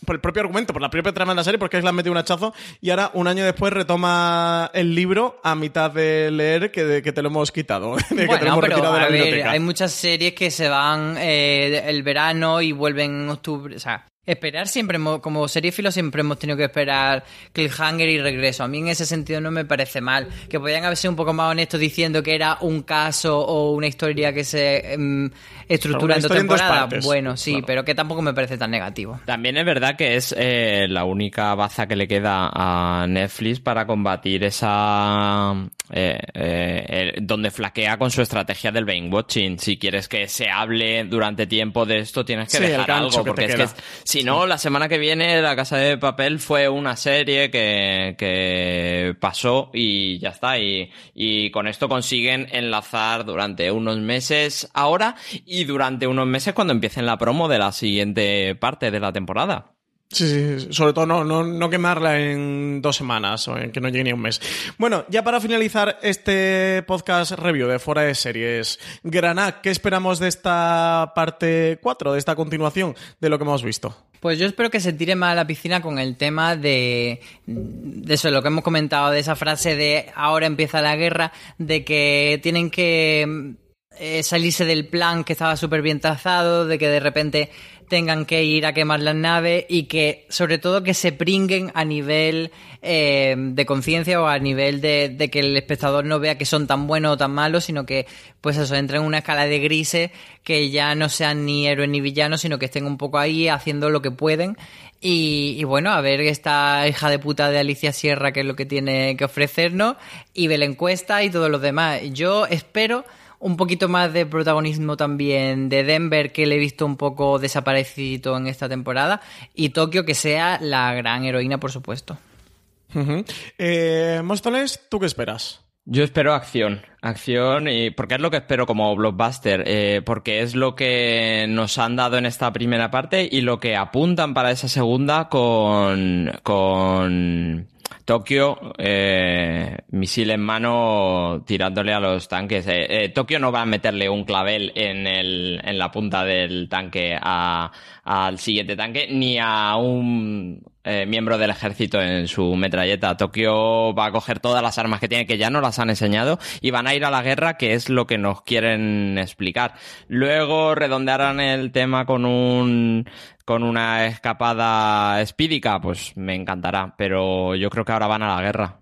por el propio argumento, por la propia trama de la serie, porque es la han metido un hachazo y ahora, un año después, retoma el libro a mitad de leer que, de- que te lo hemos quitado, de que te lo Bueno, hemos retirado de la ver, biblioteca. hay muchas series que se van eh, el verano y vuelven en octubre. O sea, esperar siempre, como seriéfilo siempre hemos tenido que esperar cliffhanger y regreso. A mí en ese sentido no me parece mal. Que podían haber sido un poco más honestos diciendo que era un caso o una historia que se em, estructura en dos temporadas. bueno, sí, pero que tampoco me parece tan negativo. También es verdad que es eh, la única baza que le queda a Netflix para combatir esa... eh, eh, donde flaquea con su estrategia del binge watching. Si quieres que se hable durante tiempo de esto, tienes que Sí, dejar algo. que Porque es queda. que si no, la semana que viene La Casa de Papel fue una serie que, que pasó y ya está. Y, y con esto consiguen enlazar durante unos meses ahora y durante unos meses cuando empiecen la promo de la siguiente parte de la temporada. Sí, sí, sobre todo no, no, no quemarla en dos semanas o en que no llegue ni un mes. Bueno, ya para finalizar este podcast review de Fuera de Series, Granat, ¿qué esperamos de esta parte 4, de esta continuación de lo que hemos visto? Pues yo espero que se tire más a la piscina con el tema de, de eso, lo que hemos comentado, de esa frase de ahora empieza la guerra, de que tienen que eh, salirse del plan que estaba súper bien trazado, de que de repente tengan que ir a quemar las naves y que sobre todo que se pringuen a nivel eh, de conciencia o a nivel de, que el espectador no vea que son tan buenos o tan malos, sino que pues eso, entren en una escala de grises que ya no sean ni héroes ni villanos, sino que estén un poco ahí haciendo lo que pueden. Y, y bueno, a ver esta hija de puta de Alicia Sierra, que es lo que tiene que ofrecernos, y ve la encuesta y todos los demás. Yo espero un poquito más de protagonismo también de Denver, que le he visto un poco desaparecido en esta temporada, y Tokio, que sea la gran heroína, por supuesto. Eh, Móstoles, ¿tú qué esperas? Yo espero acción, acción, y porque es lo que espero como blockbuster, eh, porque es lo que nos han dado en esta primera parte y lo que apuntan para esa segunda con, con Tokio, eh, misil en mano tirándole a los tanques. Eh, eh, Tokio no va a meterle un clavel en, el, en la punta del tanque a- al siguiente tanque, ni a un eh, miembro del ejército en su metralleta. Tokio va a coger todas las armas que tiene, que ya no las han enseñado, y van a ir a la guerra, que es lo que nos quieren explicar. Luego redondearán el tema con un con una escapada espídica, pues me encantará, pero yo creo que ahora van a la guerra.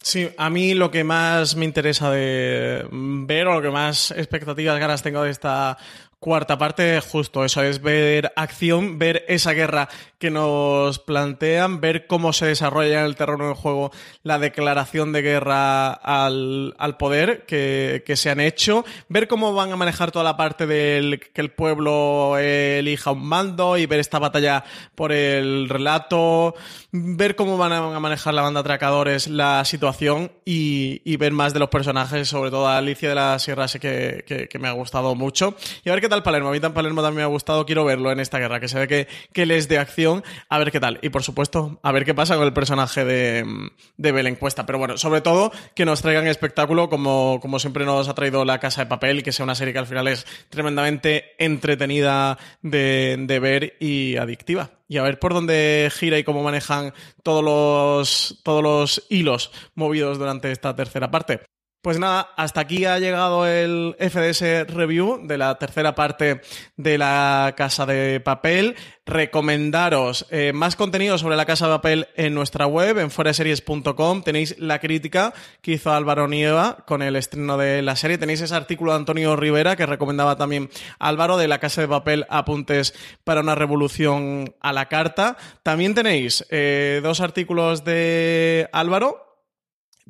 Sí, a mí lo que más me interesa de ver o lo que más expectativas ganas tengo de esta cuarta parte, justo eso, es ver acción, ver esa guerra que nos plantean, ver cómo se desarrolla en el terreno del juego la declaración de guerra al, al poder que, que se han hecho, ver cómo van a manejar toda la parte del que el pueblo elija un mando y ver esta batalla por el relato, ver cómo van a manejar la banda atracadores la situación y, y ver más de los personajes, sobre todo Alicia de la Sierra, que, que- que me ha gustado mucho. Y a ver qué tal Palermo. A mí tan Palermo también me ha gustado. Quiero verlo en esta guerra, que se ve que, que él es de acción. A ver qué tal. Y por supuesto, a ver qué pasa con el personaje de, de Belén Cuesta. Pero bueno, sobre todo que nos traigan espectáculo como, como siempre nos ha traído La Casa de Papel y que sea una serie que al final es tremendamente entretenida de, de ver y adictiva y a ver por dónde gira y cómo manejan todos los, todos los hilos movidos durante esta tercera parte. Pues nada, hasta aquí ha llegado el FDS Review de la tercera parte de la Casa de Papel. Recomendaros eh, más contenido sobre la Casa de Papel en nuestra web, en foreseries.com. Tenéis la crítica que hizo Álvaro Nieva con el estreno de la serie. Tenéis ese artículo de Antonio Rivera que recomendaba también Álvaro de la Casa de Papel Apuntes para una revolución a la carta. También tenéis eh, dos artículos de Álvaro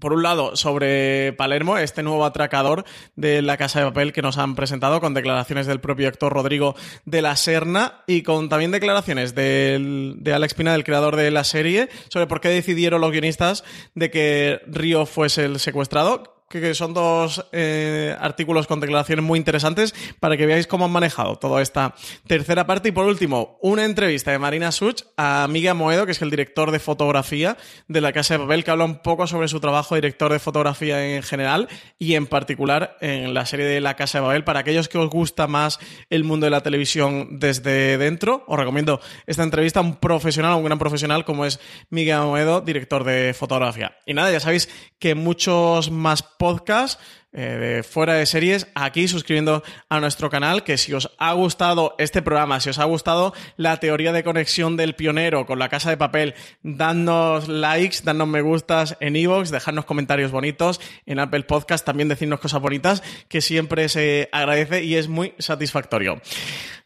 por un lado, sobre Palermo, este nuevo atracador de la Casa de Papel que nos han presentado con declaraciones del propio actor Rodrigo de la Serna y con también declaraciones de Alex Pina, del creador de la serie, sobre por qué decidieron los guionistas de que Río fuese el secuestrado que son dos eh, artículos con declaraciones muy interesantes para que veáis cómo han manejado toda esta tercera parte. Y por último, una entrevista de Marina Such a Miguel Moedo, que es el director de fotografía de la Casa de Papel, que habla un poco sobre su trabajo de director de fotografía en general y en particular en la serie de la Casa de Babel. Para aquellos que os gusta más el mundo de la televisión desde dentro, os recomiendo esta entrevista a un profesional, a un gran profesional como es Miguel Moedo, director de fotografía. Y nada, ya sabéis que muchos más podcast eh, de fuera de series aquí suscribiendo a nuestro canal que si os ha gustado este programa si os ha gustado la teoría de conexión del pionero con la casa de papel dadnos likes dadnos me gustas en iVoox dejadnos comentarios bonitos en Apple Podcast también decirnos cosas bonitas que siempre se agradece y es muy satisfactorio.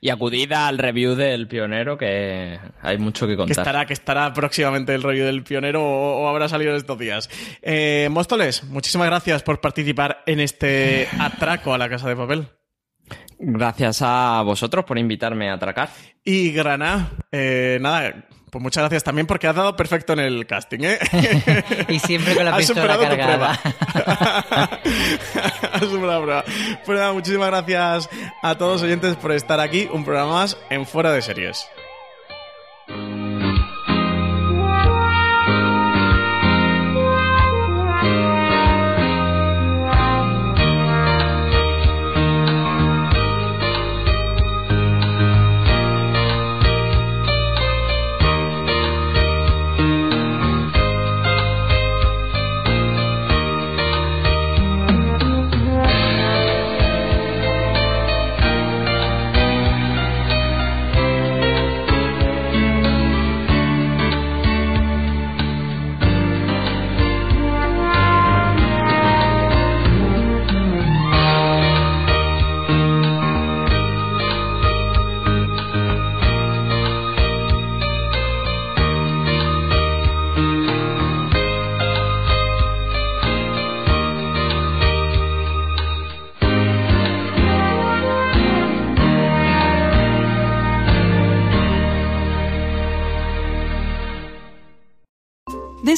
Y acudid al review del pionero que hay mucho que contar. Que estará, que estará próximamente el review del pionero o, habrá salido estos días. Eh, Móstoles muchísimas gracias por participar en este atraco a la casa de papel. Gracias a vosotros por invitarme a atracar. Y Granada, eh, nada, pues muchas gracias también porque has dado perfecto en el casting, ¿eh? y siempre con la pistola cargada. has superado prueba. Pues nada, muchísimas gracias a todos los oyentes por estar aquí. Un programa más en Fuera de Series.